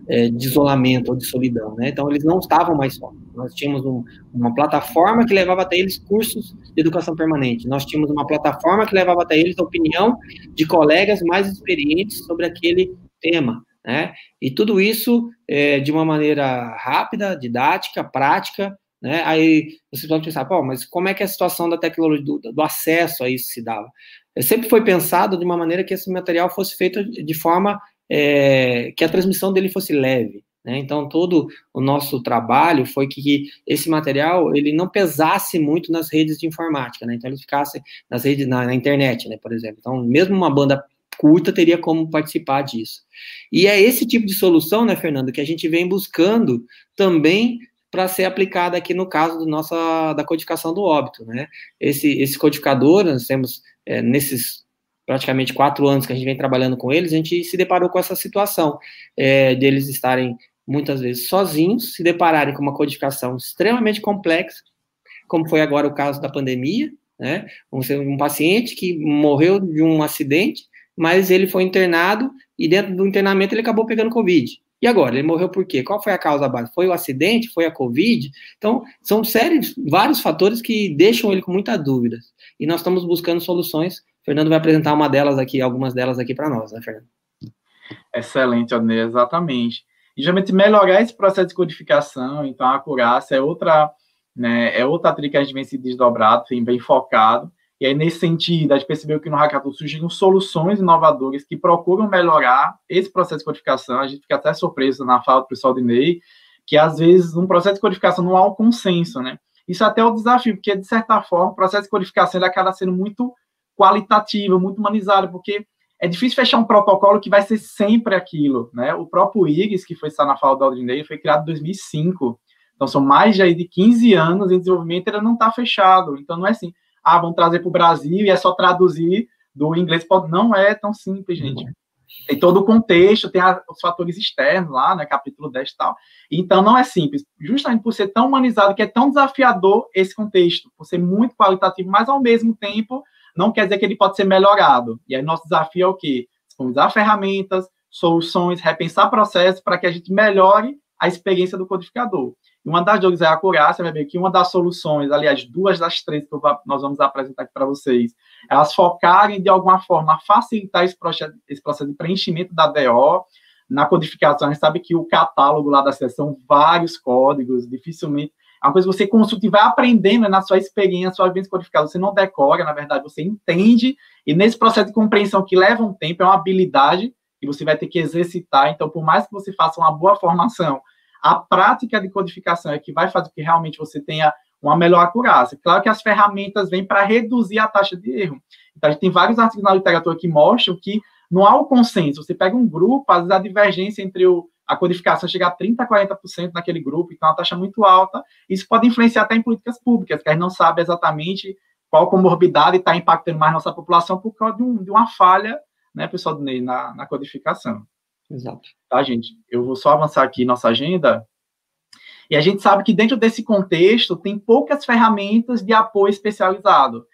Speaker 1: é, de isolamento ou de solidão, né? Então, eles não estavam mais só. Nós tínhamos um, uma plataforma que levava até eles cursos de educação permanente. Nós tínhamos uma plataforma que levava até eles a opinião de colegas mais experientes sobre aquele tema, né? E tudo isso é, de uma maneira rápida, didática, prática, né? Aí você pode pensar, pô, mas como é que é a situação da tecnologia, do, do acesso a isso se dava? Sempre foi pensado de uma maneira que esse material fosse feito de forma é, que a transmissão dele fosse leve. Né? Então, todo o nosso trabalho foi que esse material ele não pesasse muito nas redes de informática, né? então ele ficasse nas redes, na, na internet, né, por exemplo. Então, mesmo uma banda curta teria como participar disso. E é esse tipo de solução, né, Fernando, que a gente vem buscando também para ser aplicada aqui no caso do nossa, da codificação do óbito, né? Esse, esse codificador, nós temos, é, nesses praticamente quatro anos que a gente vem trabalhando com eles, a gente se deparou com essa situação é, deles estarem muitas vezes sozinhos, se depararem com uma codificação extremamente complexa, como foi agora o caso da pandemia, né? Um, um paciente que morreu de um acidente, mas ele foi internado e dentro do internamento ele acabou pegando Covid. E agora, ele morreu por quê? Qual foi a causa base? Foi o acidente? Foi a Covid? Então, são sérios, vários fatores que deixam ele com muitas dúvidas. E nós estamos buscando soluções. O Fernando vai apresentar uma delas aqui, algumas delas aqui para nós, né, Fernando?
Speaker 3: Excelente, Adnei, exatamente. E geralmente melhorar esse processo de codificação, então a acurácia é outra, né, é outra trilha que a gente vem se desdobrado, vem bem focado. E aí, nesse sentido, a gente percebeu que no hackathon surgiram soluções inovadoras que procuram melhorar esse processo de codificação. A gente fica até surpreso na fala do pessoal de Ney, que às vezes, num processo de codificação não há um consenso, né? Isso até é o desafio, porque, de certa forma, o processo de codificação ele acaba sendo muito qualitativo, muito humanizado, porque é difícil fechar um protocolo que vai ser sempre aquilo, né? O próprio IGS, que foi estar na fala do Aldrinei, foi criado em 2005. Então, são mais de 15 anos em desenvolvimento, ele não está fechado. Então, não é assim, ah, vamos trazer para o Brasil e é só traduzir do inglês. Não é tão simples, gente. Uhum. Tem todo o contexto, tem a, os fatores externos lá, né, capítulo 10 e tal. Então, não é simples. Justamente por ser tão humanizado, que é tão desafiador esse contexto, por ser muito qualitativo, mas ao mesmo tempo, não quer dizer que ele pode ser melhorado. E aí, nosso desafio é o quê? Disponibilizar ferramentas, soluções, repensar processos para que a gente melhore a experiência do codificador. Uma das dores é a acurácia, vai ver que uma das soluções, aliás, duas das três que nós vamos apresentar aqui para vocês, elas focarem de alguma forma a facilitar esse processo, esse processo de preenchimento da DO, na codificação, a gente sabe que o catálogo lá da sessão, vários códigos, dificilmente. É uma coisa que você consulta e vai aprendendo né, na sua experiência, sua vivência codificada. Você não decora, na verdade, você entende. E nesse processo de compreensão que leva um tempo, é uma habilidade que você vai ter que exercitar. Então, por mais que você faça uma boa formação, a prática de codificação é que vai fazer com que realmente você tenha uma melhor acurácia. Claro que as ferramentas vêm para reduzir a taxa de erro. Então, a gente tem vários artigos na literatura que mostram que não há o consenso. Você pega um grupo, às vezes a divergência entre o, a codificação chega a 30%, 40% naquele grupo, então é uma taxa muito alta. Isso pode influenciar até em políticas públicas, que a gente não sabe exatamente qual comorbidade está impactando mais nossa população por causa de, um, de uma falha, né, pessoal na, na codificação.
Speaker 1: Exato.
Speaker 3: Tá, gente? Eu vou só avançar aqui nossa agenda. E a gente sabe que dentro desse contexto tem poucas ferramentas de apoio especializado.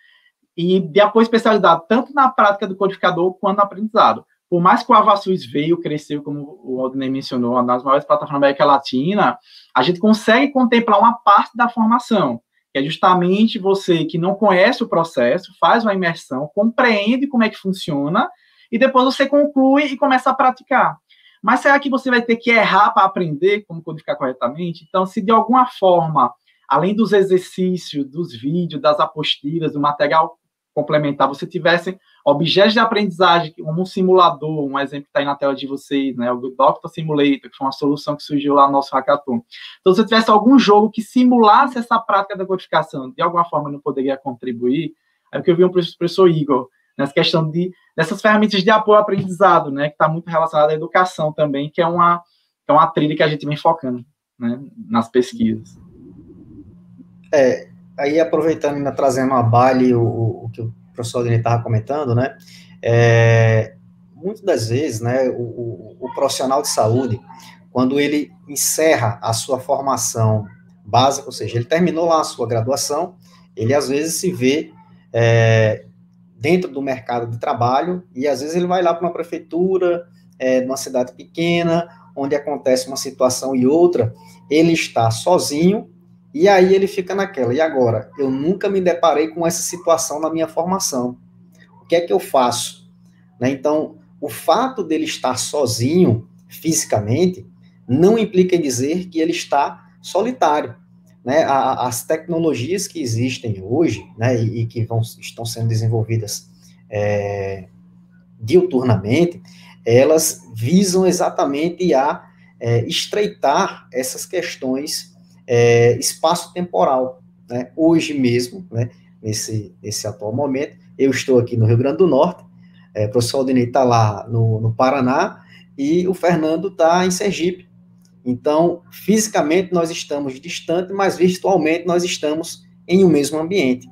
Speaker 3: E de apoio especializado tanto na prática do codificador quanto no aprendizado. Por mais que o Avassus veio, cresceu, como o Aldney mencionou, nas maiores plataformas da América Latina, a gente consegue contemplar uma parte da formação, que é justamente você que não conhece o processo, faz uma imersão, compreende como é que funciona, e depois você conclui e começa a praticar. Mas será que você vai ter que errar para aprender como codificar corretamente? Então, se de alguma forma, além dos exercícios, dos vídeos, das apostilas, do material complementar, você tivesse objetos de aprendizagem, como um simulador, um exemplo que está aí na tela de vocês, né, o Doctor Simulator, que foi uma solução que surgiu lá no nosso hackathon. Então, se tivesse algum jogo que simulasse essa prática da codificação, de alguma forma não poderia contribuir, é o que eu vi um professor Igor, nessa questão de dessas ferramentas de apoio ao aprendizado, né, que está muito relacionada à educação também, que é uma, que é uma trilha que a gente vem focando né, nas pesquisas.
Speaker 2: É, aí aproveitando, ainda trazendo a Bali, o, o que o professor Denis estava comentando, né, é, muitas das vezes, né, o, o, o, profissional de saúde, quando ele encerra a sua formação básica, ou seja, ele terminou lá a sua graduação, ele às vezes se vê é, dentro do mercado de trabalho, e às vezes ele vai lá para uma prefeitura, é, numa cidade pequena, onde acontece uma situação e outra, ele está sozinho, e aí ele fica naquela, e agora? Eu nunca me deparei com essa situação na minha formação. O que é que eu faço? Né? Então, o fato dele estar sozinho, fisicamente, não implica em dizer que ele está solitário né, a, as tecnologias que existem hoje, né, e, e que vão, estão sendo desenvolvidas é, diuturnamente, elas visam exatamente a é, estreitar essas questões é, espaço-temporal. Né? Hoje mesmo, né, nesse, nesse atual momento, eu estou aqui no Rio Grande do Norte, é, o professor Aldinei está lá no, no Paraná, e o Fernando está em Sergipe. Então, fisicamente nós estamos distantes, mas virtualmente nós estamos em um mesmo ambiente.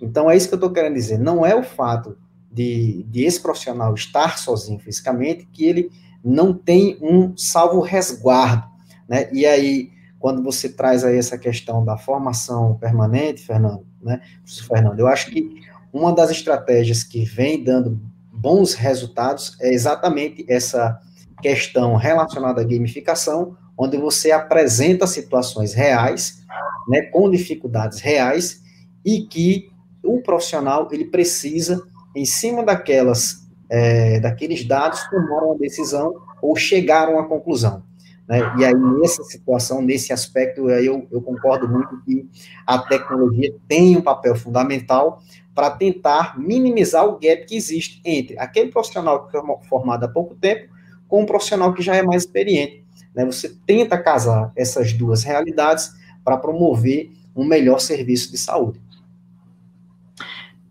Speaker 2: Então, é isso que eu estou querendo dizer. Não é o fato de, de esse profissional estar sozinho fisicamente que ele não tem um salvo resguardo, né? E aí, quando você traz aí essa questão da formação permanente, Fernando, né? Fernando, eu acho que uma das estratégias que vem dando bons resultados é exatamente essa questão relacionada à gamificação, onde você apresenta situações reais, né, com dificuldades reais, e que o profissional ele precisa, em cima daquelas, é, daqueles dados, tomar uma decisão ou chegar a uma conclusão. Né? E aí, nessa situação, nesse aspecto, eu, eu concordo muito que a tecnologia tem um papel fundamental para tentar minimizar o gap que existe entre aquele profissional que foi formado há pouco tempo com um profissional que já é mais experiente. Né? Você tenta casar essas duas realidades para promover um melhor serviço de saúde.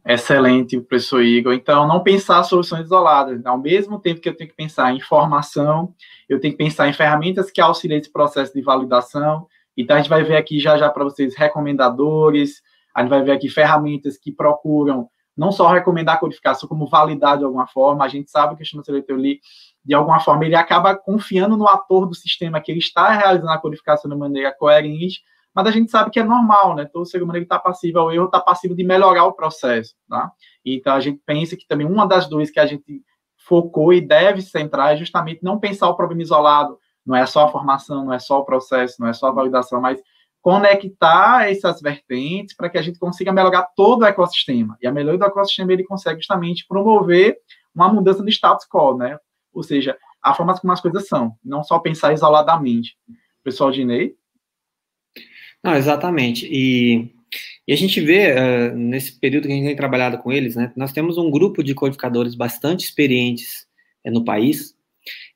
Speaker 3: Excelente, professor Igor. Então, não pensar soluções isoladas. Ao mesmo tempo que eu tenho que pensar em formação, eu tenho que pensar em ferramentas que auxiliem esse processo de validação. Então, a gente vai ver aqui já já para vocês recomendadores, a gente vai ver aqui ferramentas que procuram não só recomendar a codificação, como validar de alguma forma. A gente sabe que o sistema seletor ali de alguma forma, ele acaba confiando no ator do sistema que ele está realizando a codificação de maneira coerente, mas a gente sabe que é normal, né? Todo ser humano está passivo ao erro, está passivo de melhorar o processo, tá? Então, a gente pensa que também uma das duas que a gente focou e deve centrar é justamente não pensar o problema isolado, não é só a formação, não é só o processo, não é só a validação, mas conectar essas vertentes para que a gente consiga melhorar todo o ecossistema. E a melhoria do ecossistema ele consegue justamente promover uma mudança no status quo, né? Ou seja, a forma como as coisas são, não só pensar isoladamente. Pessoal de Ney?
Speaker 1: Não, exatamente. E, e a gente vê, uh, nesse período que a gente tem trabalhado com eles, né, nós temos um grupo de codificadores bastante experientes uh, no país,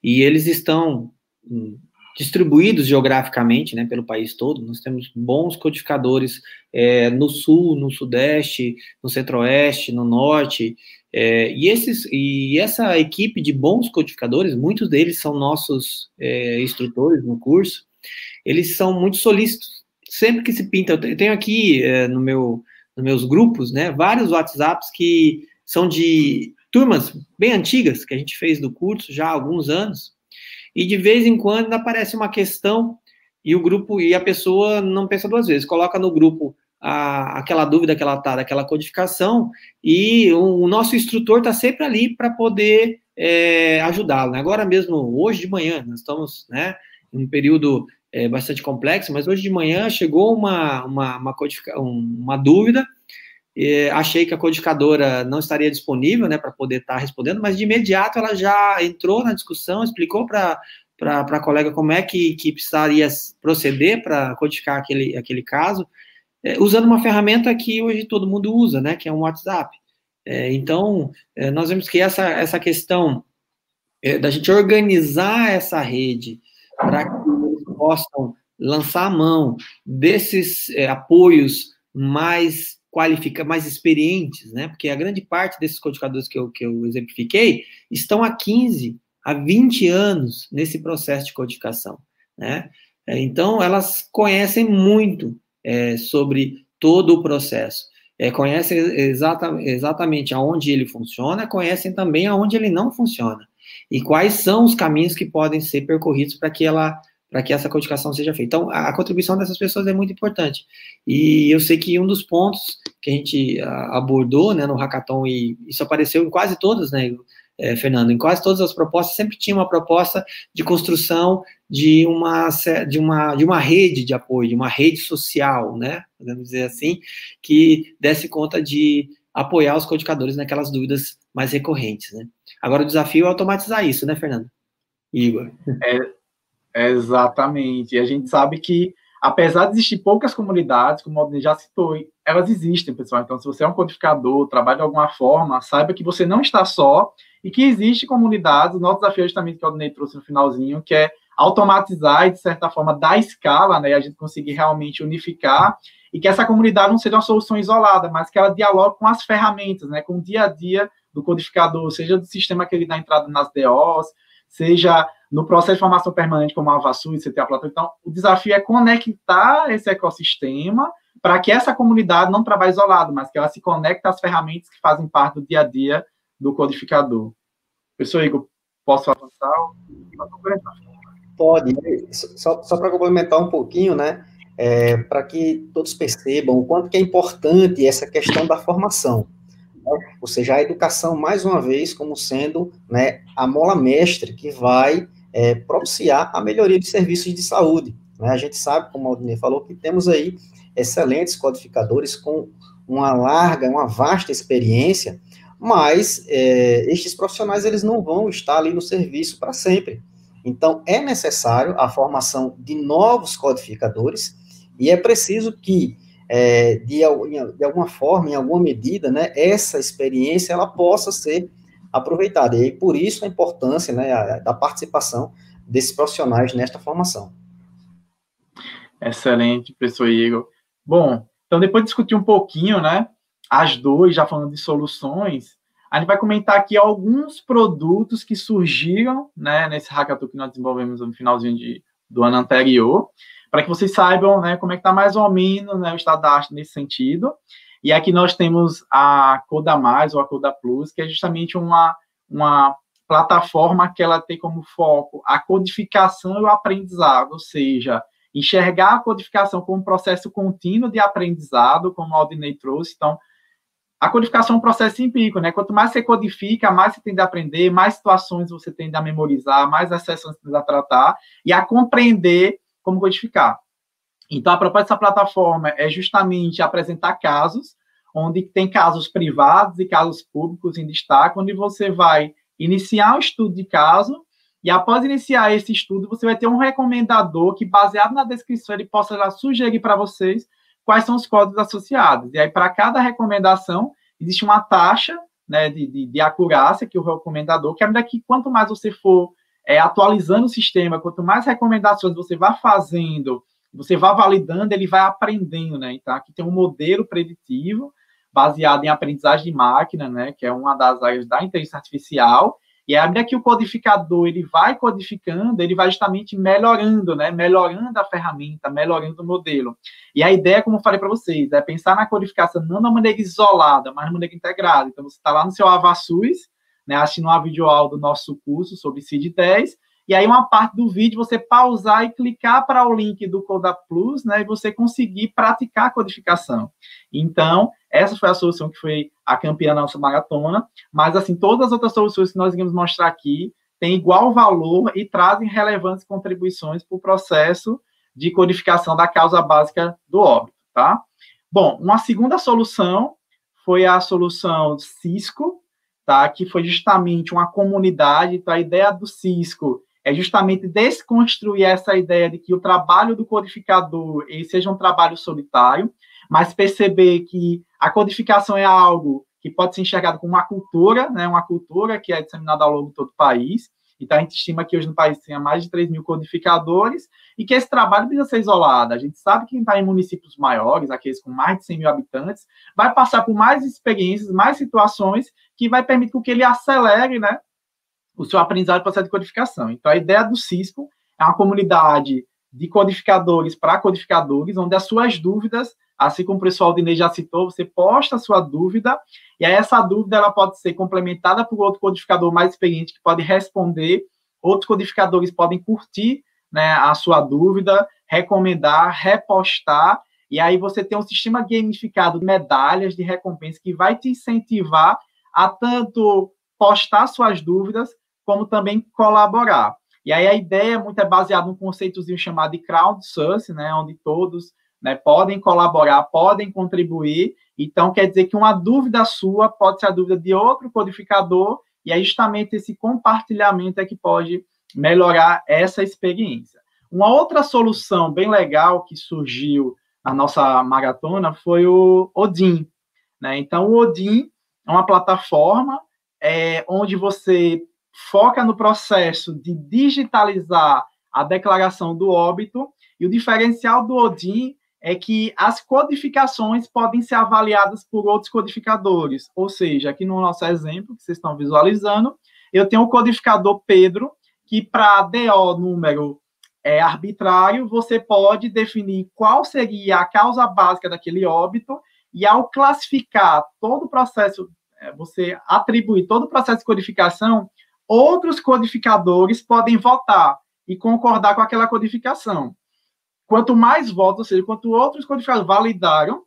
Speaker 1: e eles estão um, distribuídos geograficamente, né, pelo país todo. Nós temos bons codificadores é, no sul, no sudeste, no centro-oeste, no norte, é, e, esses, e essa equipe de bons codificadores, muitos deles são nossos é, instrutores no curso, eles são muito solícitos. Sempre que se pinta, eu tenho aqui é, no meu, nos meus grupos, né, vários WhatsApps que são de turmas bem antigas, que a gente fez do curso já há alguns anos, e de vez em quando aparece uma questão e o grupo, e a pessoa não pensa duas vezes, coloca no grupo a, aquela dúvida que ela está daquela codificação, e o, o nosso instrutor está sempre ali para poder é, ajudá-lo. Né? Agora mesmo, hoje de manhã, nós estamos né, em um período é, bastante complexo, mas hoje de manhã chegou uma, uma, uma, uma dúvida, é, achei que a codificadora não estaria disponível né, para poder estar tá respondendo, mas de imediato ela já entrou na discussão, explicou para para a colega como é que, que precisaria proceder para codificar aquele, aquele caso, é, usando uma ferramenta que hoje todo mundo usa, né, que é um WhatsApp. É, então, é, nós vemos que essa, essa questão é, da gente organizar essa rede para que eles possam lançar a mão desses é, apoios mais qualificados, mais experientes, né, porque a grande parte desses codificadores que eu, que eu exemplifiquei estão há 15, há 20 anos nesse processo de codificação, né, é, então elas conhecem muito é, sobre todo o processo. É, conhecem exata, exatamente aonde ele funciona, conhecem também aonde ele não funciona. E quais são os caminhos que podem ser percorridos para que ela para que essa codificação seja feita. Então, a, a, contribuição dessas pessoas é muito importante. E eu sei que um dos pontos que a gente a, abordou né, no hackathon, e isso apareceu em quase todas, né, é, Fernando, em quase todas as propostas, sempre tinha uma proposta de construção de uma, de uma, de uma rede de apoio, de uma rede social, né, podemos dizer assim, que desse conta de apoiar os codificadores naquelas dúvidas mais recorrentes, né. Agora, o desafio é automatizar isso, né, Fernando?
Speaker 3: Igor. É, exatamente. E a gente sabe que, apesar de existir poucas comunidades, como o Aldine já citou, elas existem, pessoal. Então, se você é um codificador, trabalha de alguma forma, saiba que você não está só e que existe comunidades, o nosso desafio é justamente que o Aldinei trouxe no finalzinho, que é automatizar e, de certa forma, dar escala, né, e a gente conseguir realmente unificar, e que essa comunidade não seja uma solução isolada, mas que ela dialogue com as ferramentas, né, com o dia a dia do codificador, seja do sistema que ele dá entrada nas DOs, seja no processo de formação permanente, como a Avasu e CTA Platão. Então, o desafio é conectar esse ecossistema para que essa comunidade não trabalhe isolado, mas que ela se conecte às ferramentas que fazem parte do dia a dia do codificador. Professor Igor, posso avançar?
Speaker 2: Pode. Só, só para complementar um pouquinho, né? É, para que todos percebam o quanto que é importante essa questão da formação. Né? Ou seja, a educação, mais uma vez, como sendo né, a mola mestre que vai é, propiciar a melhoria de serviços de saúde. Né? A gente sabe, como o Aldinei falou, que temos aí excelentes codificadores com uma larga, uma vasta experiência mas é, estes profissionais eles não vão estar ali no serviço para sempre. Então, é necessário a formação de novos codificadores e é preciso que, é, de, de, alguma forma, em alguma medida, né, essa experiência ela possa ser aproveitada. E por isso a importância né, da participação desses profissionais nesta formação.
Speaker 3: Excelente, professor Igor. Bom, então depois de discutir um pouquinho, né, as duas, já falando de soluções, a gente vai comentar aqui alguns produtos que surgiram né, nesse hackathon que nós desenvolvemos no finalzinho de, do ano anterior, para que vocês saibam né, como é que está mais ou menos né, o estado da arte nesse sentido. E aqui nós temos a Coda Mais ou a Coda Plus, que é justamente uma, uma plataforma que ela tem como foco a codificação e o aprendizado, ou seja, enxergar a codificação como um processo contínuo de aprendizado, como o Aldinei trouxe. Então, a codificação é um processo empírico, né? Quanto mais você codifica, mais você tende a aprender, mais situações você tende a memorizar, mais acessos você tende a tratar e a compreender como codificar. Então, a proposta dessa plataforma é justamente apresentar casos, onde tem casos privados e casos públicos em destaque, onde você vai iniciar um estudo de caso E após iniciar esse estudo, você vai ter um recomendador que, baseado na descrição, ele possa lá, sugerir para vocês quais são os códigos associados. E aí, para cada recomendação, existe uma taxa né, de, de, de, acurácia que o recomendador, que medida que quanto mais você for é, atualizando o sistema, quanto mais recomendações você vai fazendo, você vai validando, ele vai aprendendo, né? Então, aqui tem um modelo preditivo baseado em aprendizagem de máquina, né? Que é uma das áreas da inteligência artificial, e medida que o codificador ele vai codificando, ele vai justamente melhorando, né? Melhorando a ferramenta, melhorando o modelo. E a ideia, como eu falei para vocês, é pensar na codificação não de maneira isolada, mas de maneira integrada. Então, você está lá no seu Avassus, né, assistindo uma videoaula do nosso curso sobre CID-10, e aí uma parte do vídeo você pausar e clicar para o link do Coda Plus, né, e você conseguir praticar a codificação. Então, essa foi a solução que foi a campeã da nossa maratona, mas assim, todas as outras soluções que nós iremos mostrar aqui têm igual valor e trazem relevantes contribuições para o processo de codificação da causa básica do óbito, tá? Bom, uma segunda solução foi a solução Cisco, tá? Que foi justamente uma comunidade, então a ideia do Cisco é justamente desconstruir essa ideia de que o trabalho do codificador seja um trabalho solitário, mas perceber que a codificação é algo que pode ser enxergado como uma cultura, né, uma cultura que é disseminada ao longo de todo o país. Então, a gente estima que hoje no país tenha mais de 3 mil codificadores e que esse trabalho precisa ser isolado. A gente sabe que quem está em municípios maiores, aqueles com mais de 100 mil habitantes, vai passar por mais experiências, mais situações que vai permitir que ele acelere né, o seu aprendizado processo de codificação. Então, a ideia do Cisco é uma comunidade de codificadores para codificadores, onde as suas dúvidas Assim como o pessoal de Inês já citou, você posta a sua dúvida, e aí essa dúvida ela pode ser complementada por outro codificador mais experiente que pode responder, outros codificadores podem curtir né, a sua dúvida, recomendar, repostar, e aí você tem um sistema gamificado de medalhas, de recompensa, que vai te incentivar a tanto postar suas dúvidas, como também colaborar. E aí a ideia muito é baseada num conceitozinho chamado de crowdsourcing, né, onde todos né, podem colaborar, podem contribuir. Então, quer dizer que uma dúvida sua pode ser a dúvida de outro codificador, e é justamente esse compartilhamento é que pode melhorar essa experiência. Uma outra solução bem legal que surgiu na nossa maratona foi o Odin. Né? Então, o Odin é uma plataforma é, onde você foca no processo de digitalizar a declaração do óbito, e o diferencial do Odin é que as codificações podem ser avaliadas por outros codificadores. Ou seja, aqui no nosso exemplo, que vocês estão visualizando, eu tenho o codificador Pedro, que para DO número é, arbitrário, você pode definir qual seria a causa básica daquele óbito, e ao classificar todo o processo, é, você atribuir todo o processo de codificação, outros codificadores podem votar e concordar com aquela codificação. Quanto mais votos, ou seja, quanto outros codificadores validaram,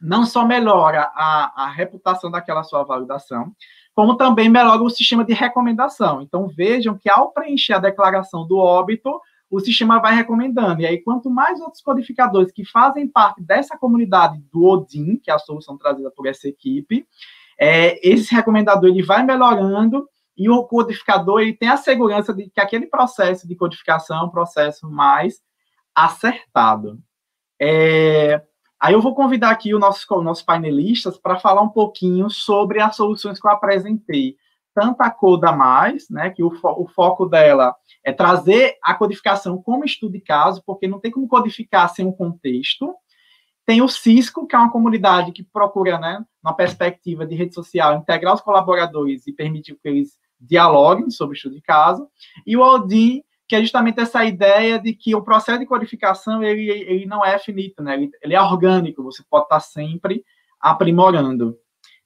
Speaker 3: não só melhora a, a reputação daquela sua validação, como também melhora o sistema de recomendação. Então, vejam que ao preencher a declaração do óbito, o sistema vai recomendando. E aí, quanto mais outros codificadores que fazem parte dessa comunidade do Odin, que é a solução trazida por essa equipe, é, esse recomendador ele vai melhorando e o codificador ele tem a segurança de que aquele processo de codificação é um processo mais acertado. É, aí eu vou convidar aqui os nossos, os nossos painelistas para falar um pouquinho sobre as soluções que eu apresentei. Tanto a Coda Mais, né, que o, fo o foco dela é trazer a codificação como estudo de caso, porque não tem como codificar sem um contexto. Tem o Cisco, que é uma comunidade que procura, né, uma perspectiva de rede social, integrar os colaboradores e permitir que eles dialoguem sobre o estudo de caso. E o Odin, que é justamente essa ideia de que o processo de codificação ele, ele não é finito, né? ele, ele é orgânico, você pode estar sempre aprimorando.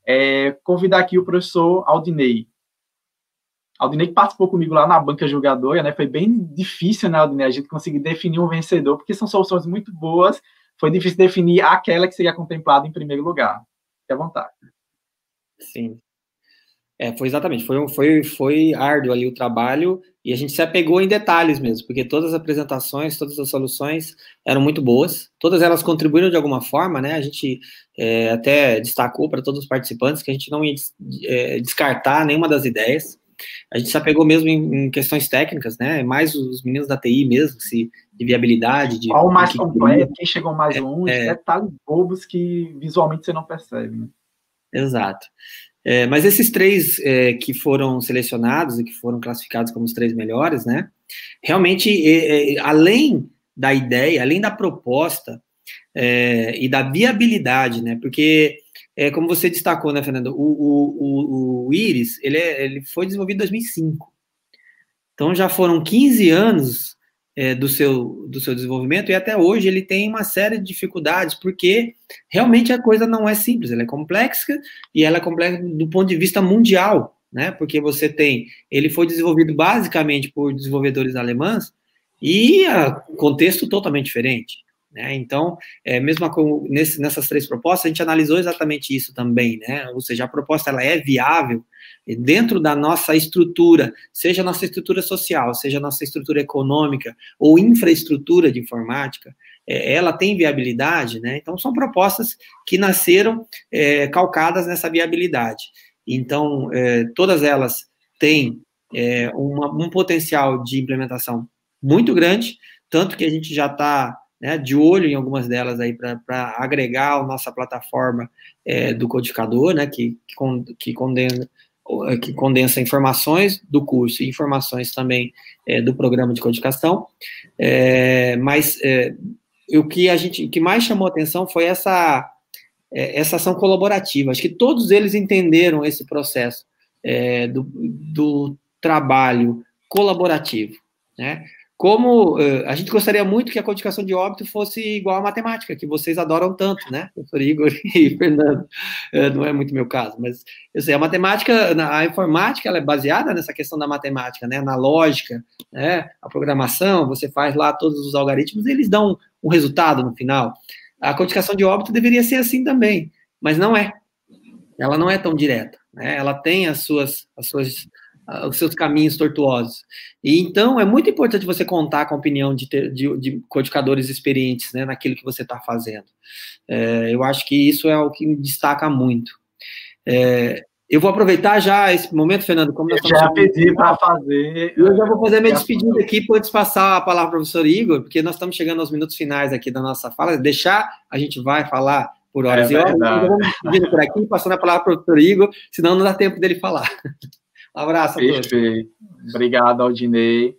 Speaker 3: É, convidar aqui o professor Aldinei. Aldinei que participou comigo lá na banca jogadora, né? Foi bem difícil, né, Aldinei, a gente conseguir definir um vencedor, porque são soluções muito boas. Foi difícil definir aquela que seria contemplada em primeiro lugar. Fique à vontade.
Speaker 1: Sim. É, foi exatamente, foi, foi, foi árduo ali o trabalho e a gente se apegou em detalhes mesmo, porque todas as apresentações, todas as soluções eram muito boas, todas elas contribuíram de alguma forma, né? A gente é, até destacou para todos os participantes que a gente não ia é, descartar nenhuma das ideias. A gente se apegou mesmo em, em questões técnicas, né? Mais os meninos da TI mesmo, se, de viabilidade. De,
Speaker 3: Qual o mais completo, quem chegou mais é, longe, é, detalhes bobos que visualmente você não percebe, né?
Speaker 1: Exato. É, mas esses três é, que foram selecionados e que foram classificados como os três melhores, né? Realmente, é, é além da ideia, além da proposta é, e da viabilidade, né? Porque é, como você destacou, né, Fernando, o, o, o, o Iris, ele, é, ele foi desenvolvido em 2005. Então, já foram 15 anos é, do, seu, do seu desenvolvimento e até hoje ele tem uma série de dificuldades, porque realmente a coisa não é simples, ela é complexa e ela é complexa do ponto de vista mundial, né? Porque você tem, ele foi desenvolvido basicamente por desenvolvedores alemães e a contexto totalmente diferente. Né? Então, é, mesmo com, nesse, nessas três propostas, a gente analisou exatamente isso também, né? ou seja, a proposta ela é viável dentro da nossa estrutura, seja nossa estrutura social, seja nossa estrutura econômica ou infraestrutura de informática, é, ela tem viabilidade, né? Então, são propostas que nasceram é, calcadas nessa viabilidade. Então, é, todas elas têm é, uma, um potencial de implementação muito grande, tanto que a gente já está né, de olho em algumas delas aí para agregar a nossa plataforma é, do codificador, né, que, que, condensa, que condensa informações do curso e informações também é, do programa de codificação. É, mas é, o que a gente, que mais chamou atenção foi essa é, essa ação colaborativa. Acho que todos eles entenderam esse processo é, do, do trabalho colaborativo, né? Como uh, a gente gostaria muito que a codificação de óbito fosse igual à matemática, que vocês adoram tanto, né, professor Igor e Fernando, uh, não é muito meu caso, mas eu sei, a matemática, a informática, ela é baseada nessa questão da matemática, né, na lógica, né, a programação, você faz lá todos os algoritmos e eles dão um resultado no final. A codificação de óbito deveria ser assim também, mas não é. Ela não é tão direta, né, ela tem as suas, as suas os seus caminhos tortuosos. E então é muito importante você contar com a opinião de, ter, de, de codificadores experientes né, naquilo que você está fazendo. É, eu acho que isso é o que me destaca muito. É, eu vou aproveitar já esse momento, Fernando, como nós.
Speaker 3: Já pedi para fazer.
Speaker 1: Eu já vou fazer minha despedida aqui, antes passar a palavra para o professor Igor, porque nós estamos chegando aos minutos finais aqui da nossa fala. Deixar, a gente vai falar por horas é e horas. Então, eu vou me despedindo por aqui, passando a palavra para o professor Igor, senão não dá tempo dele falar. Abraço a.
Speaker 3: Perfeito. Obrigado, Aldinei.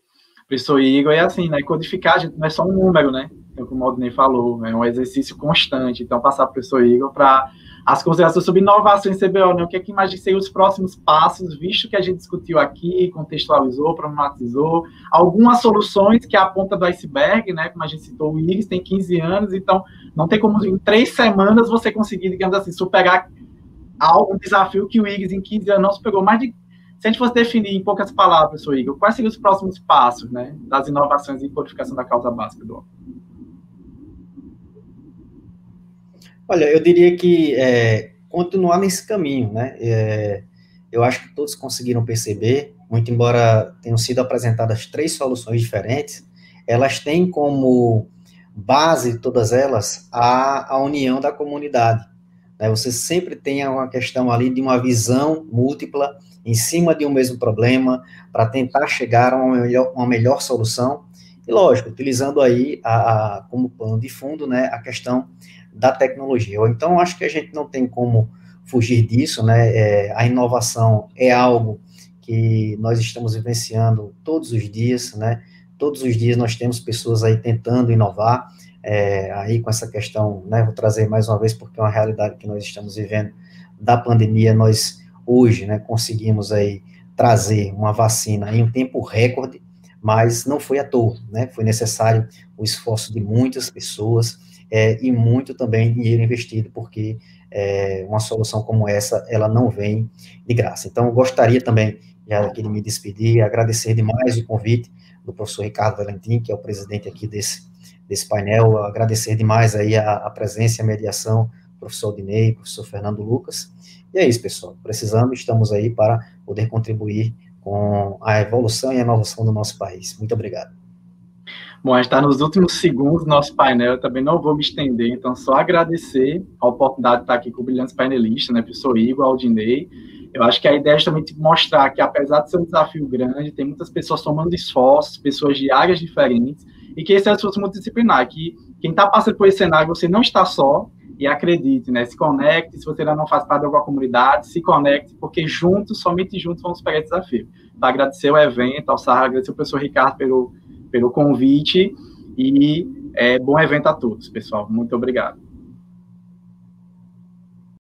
Speaker 3: Professor Igor, é assim, né? Codificar, gente, não é só um número, né? Como o Aldinei falou, é um exercício constante. Então, passar para o professor Igor para as considerações sobre inovação em CBO, né? O que é que imagina ser os próximos passos, visto que a gente discutiu aqui, contextualizou, problematizou, algumas soluções que é a ponta do iceberg, né? Como a gente citou, o IRIS tem 15 anos, então não tem como em três semanas você conseguir, digamos assim, superar algum desafio que o IRIS em 15 anos não superou mais de se a gente fosse definir em poucas palavras, professor Igor, quais seriam os próximos passos né, das inovações em codificação da causa básica do homem?
Speaker 2: Olha, eu diria que é, continuar nesse caminho, né? É, eu acho que todos conseguiram perceber, muito embora tenham sido apresentadas três soluções diferentes, elas têm como base, todas elas, a, a união da comunidade. Né? Você sempre tem uma questão ali de uma visão múltipla em cima de um mesmo problema para tentar chegar a uma melhor, uma melhor solução. E, lógico, utilizando aí a, a, como pano de fundo né, a questão da tecnologia. Então, acho que a gente não tem como fugir disso, né? É, a inovação é algo que nós estamos vivenciando todos os dias, né? Todos os dias nós temos pessoas aí tentando inovar, é, aí com essa questão, né? Vou trazer mais uma vez porque é uma realidade que nós estamos vivendo da pandemia, nós hoje, né, conseguimos aí trazer uma vacina em um tempo recorde, mas não foi à toa, né, foi necessário o esforço de muitas pessoas é, e muito também dinheiro investido, porque é, uma solução como essa, ela não vem de graça. Então, eu gostaria também, já aqui de me despedir, agradecer demais o convite do professor Ricardo Valentim, que é o presidente aqui desse, desse painel, agradecer demais aí a, a presença e a mediação professor Dinei, professor Fernando Lucas, e é isso, pessoal. Precisando, estamos aí para poder contribuir com a evolução e a inovação do nosso país. Muito obrigado.
Speaker 3: Bom, a gente está nos últimos segundos do nosso painel, eu também não vou me estender, então só agradecer a oportunidade de estar aqui com o brilhante painelista, né, professor Igor Aldinei. Eu acho que a ideia é justamente mostrar que, apesar de ser um desafio grande, tem muitas pessoas tomando esforços, pessoas de áreas diferentes, e que esse é esforço multidisciplinar, que quem está passando por esse cenário, você não está só, e acredite, né? Se conecte, se você ainda não faz parte de alguma comunidade, se conecte, porque juntos, somente juntos, vamos pegar esse desafio. Para agradecer o evento, ao Sarra, agradecer ao professor Ricardo pelo, pelo convite, e é, bom evento a todos, pessoal. Muito obrigado.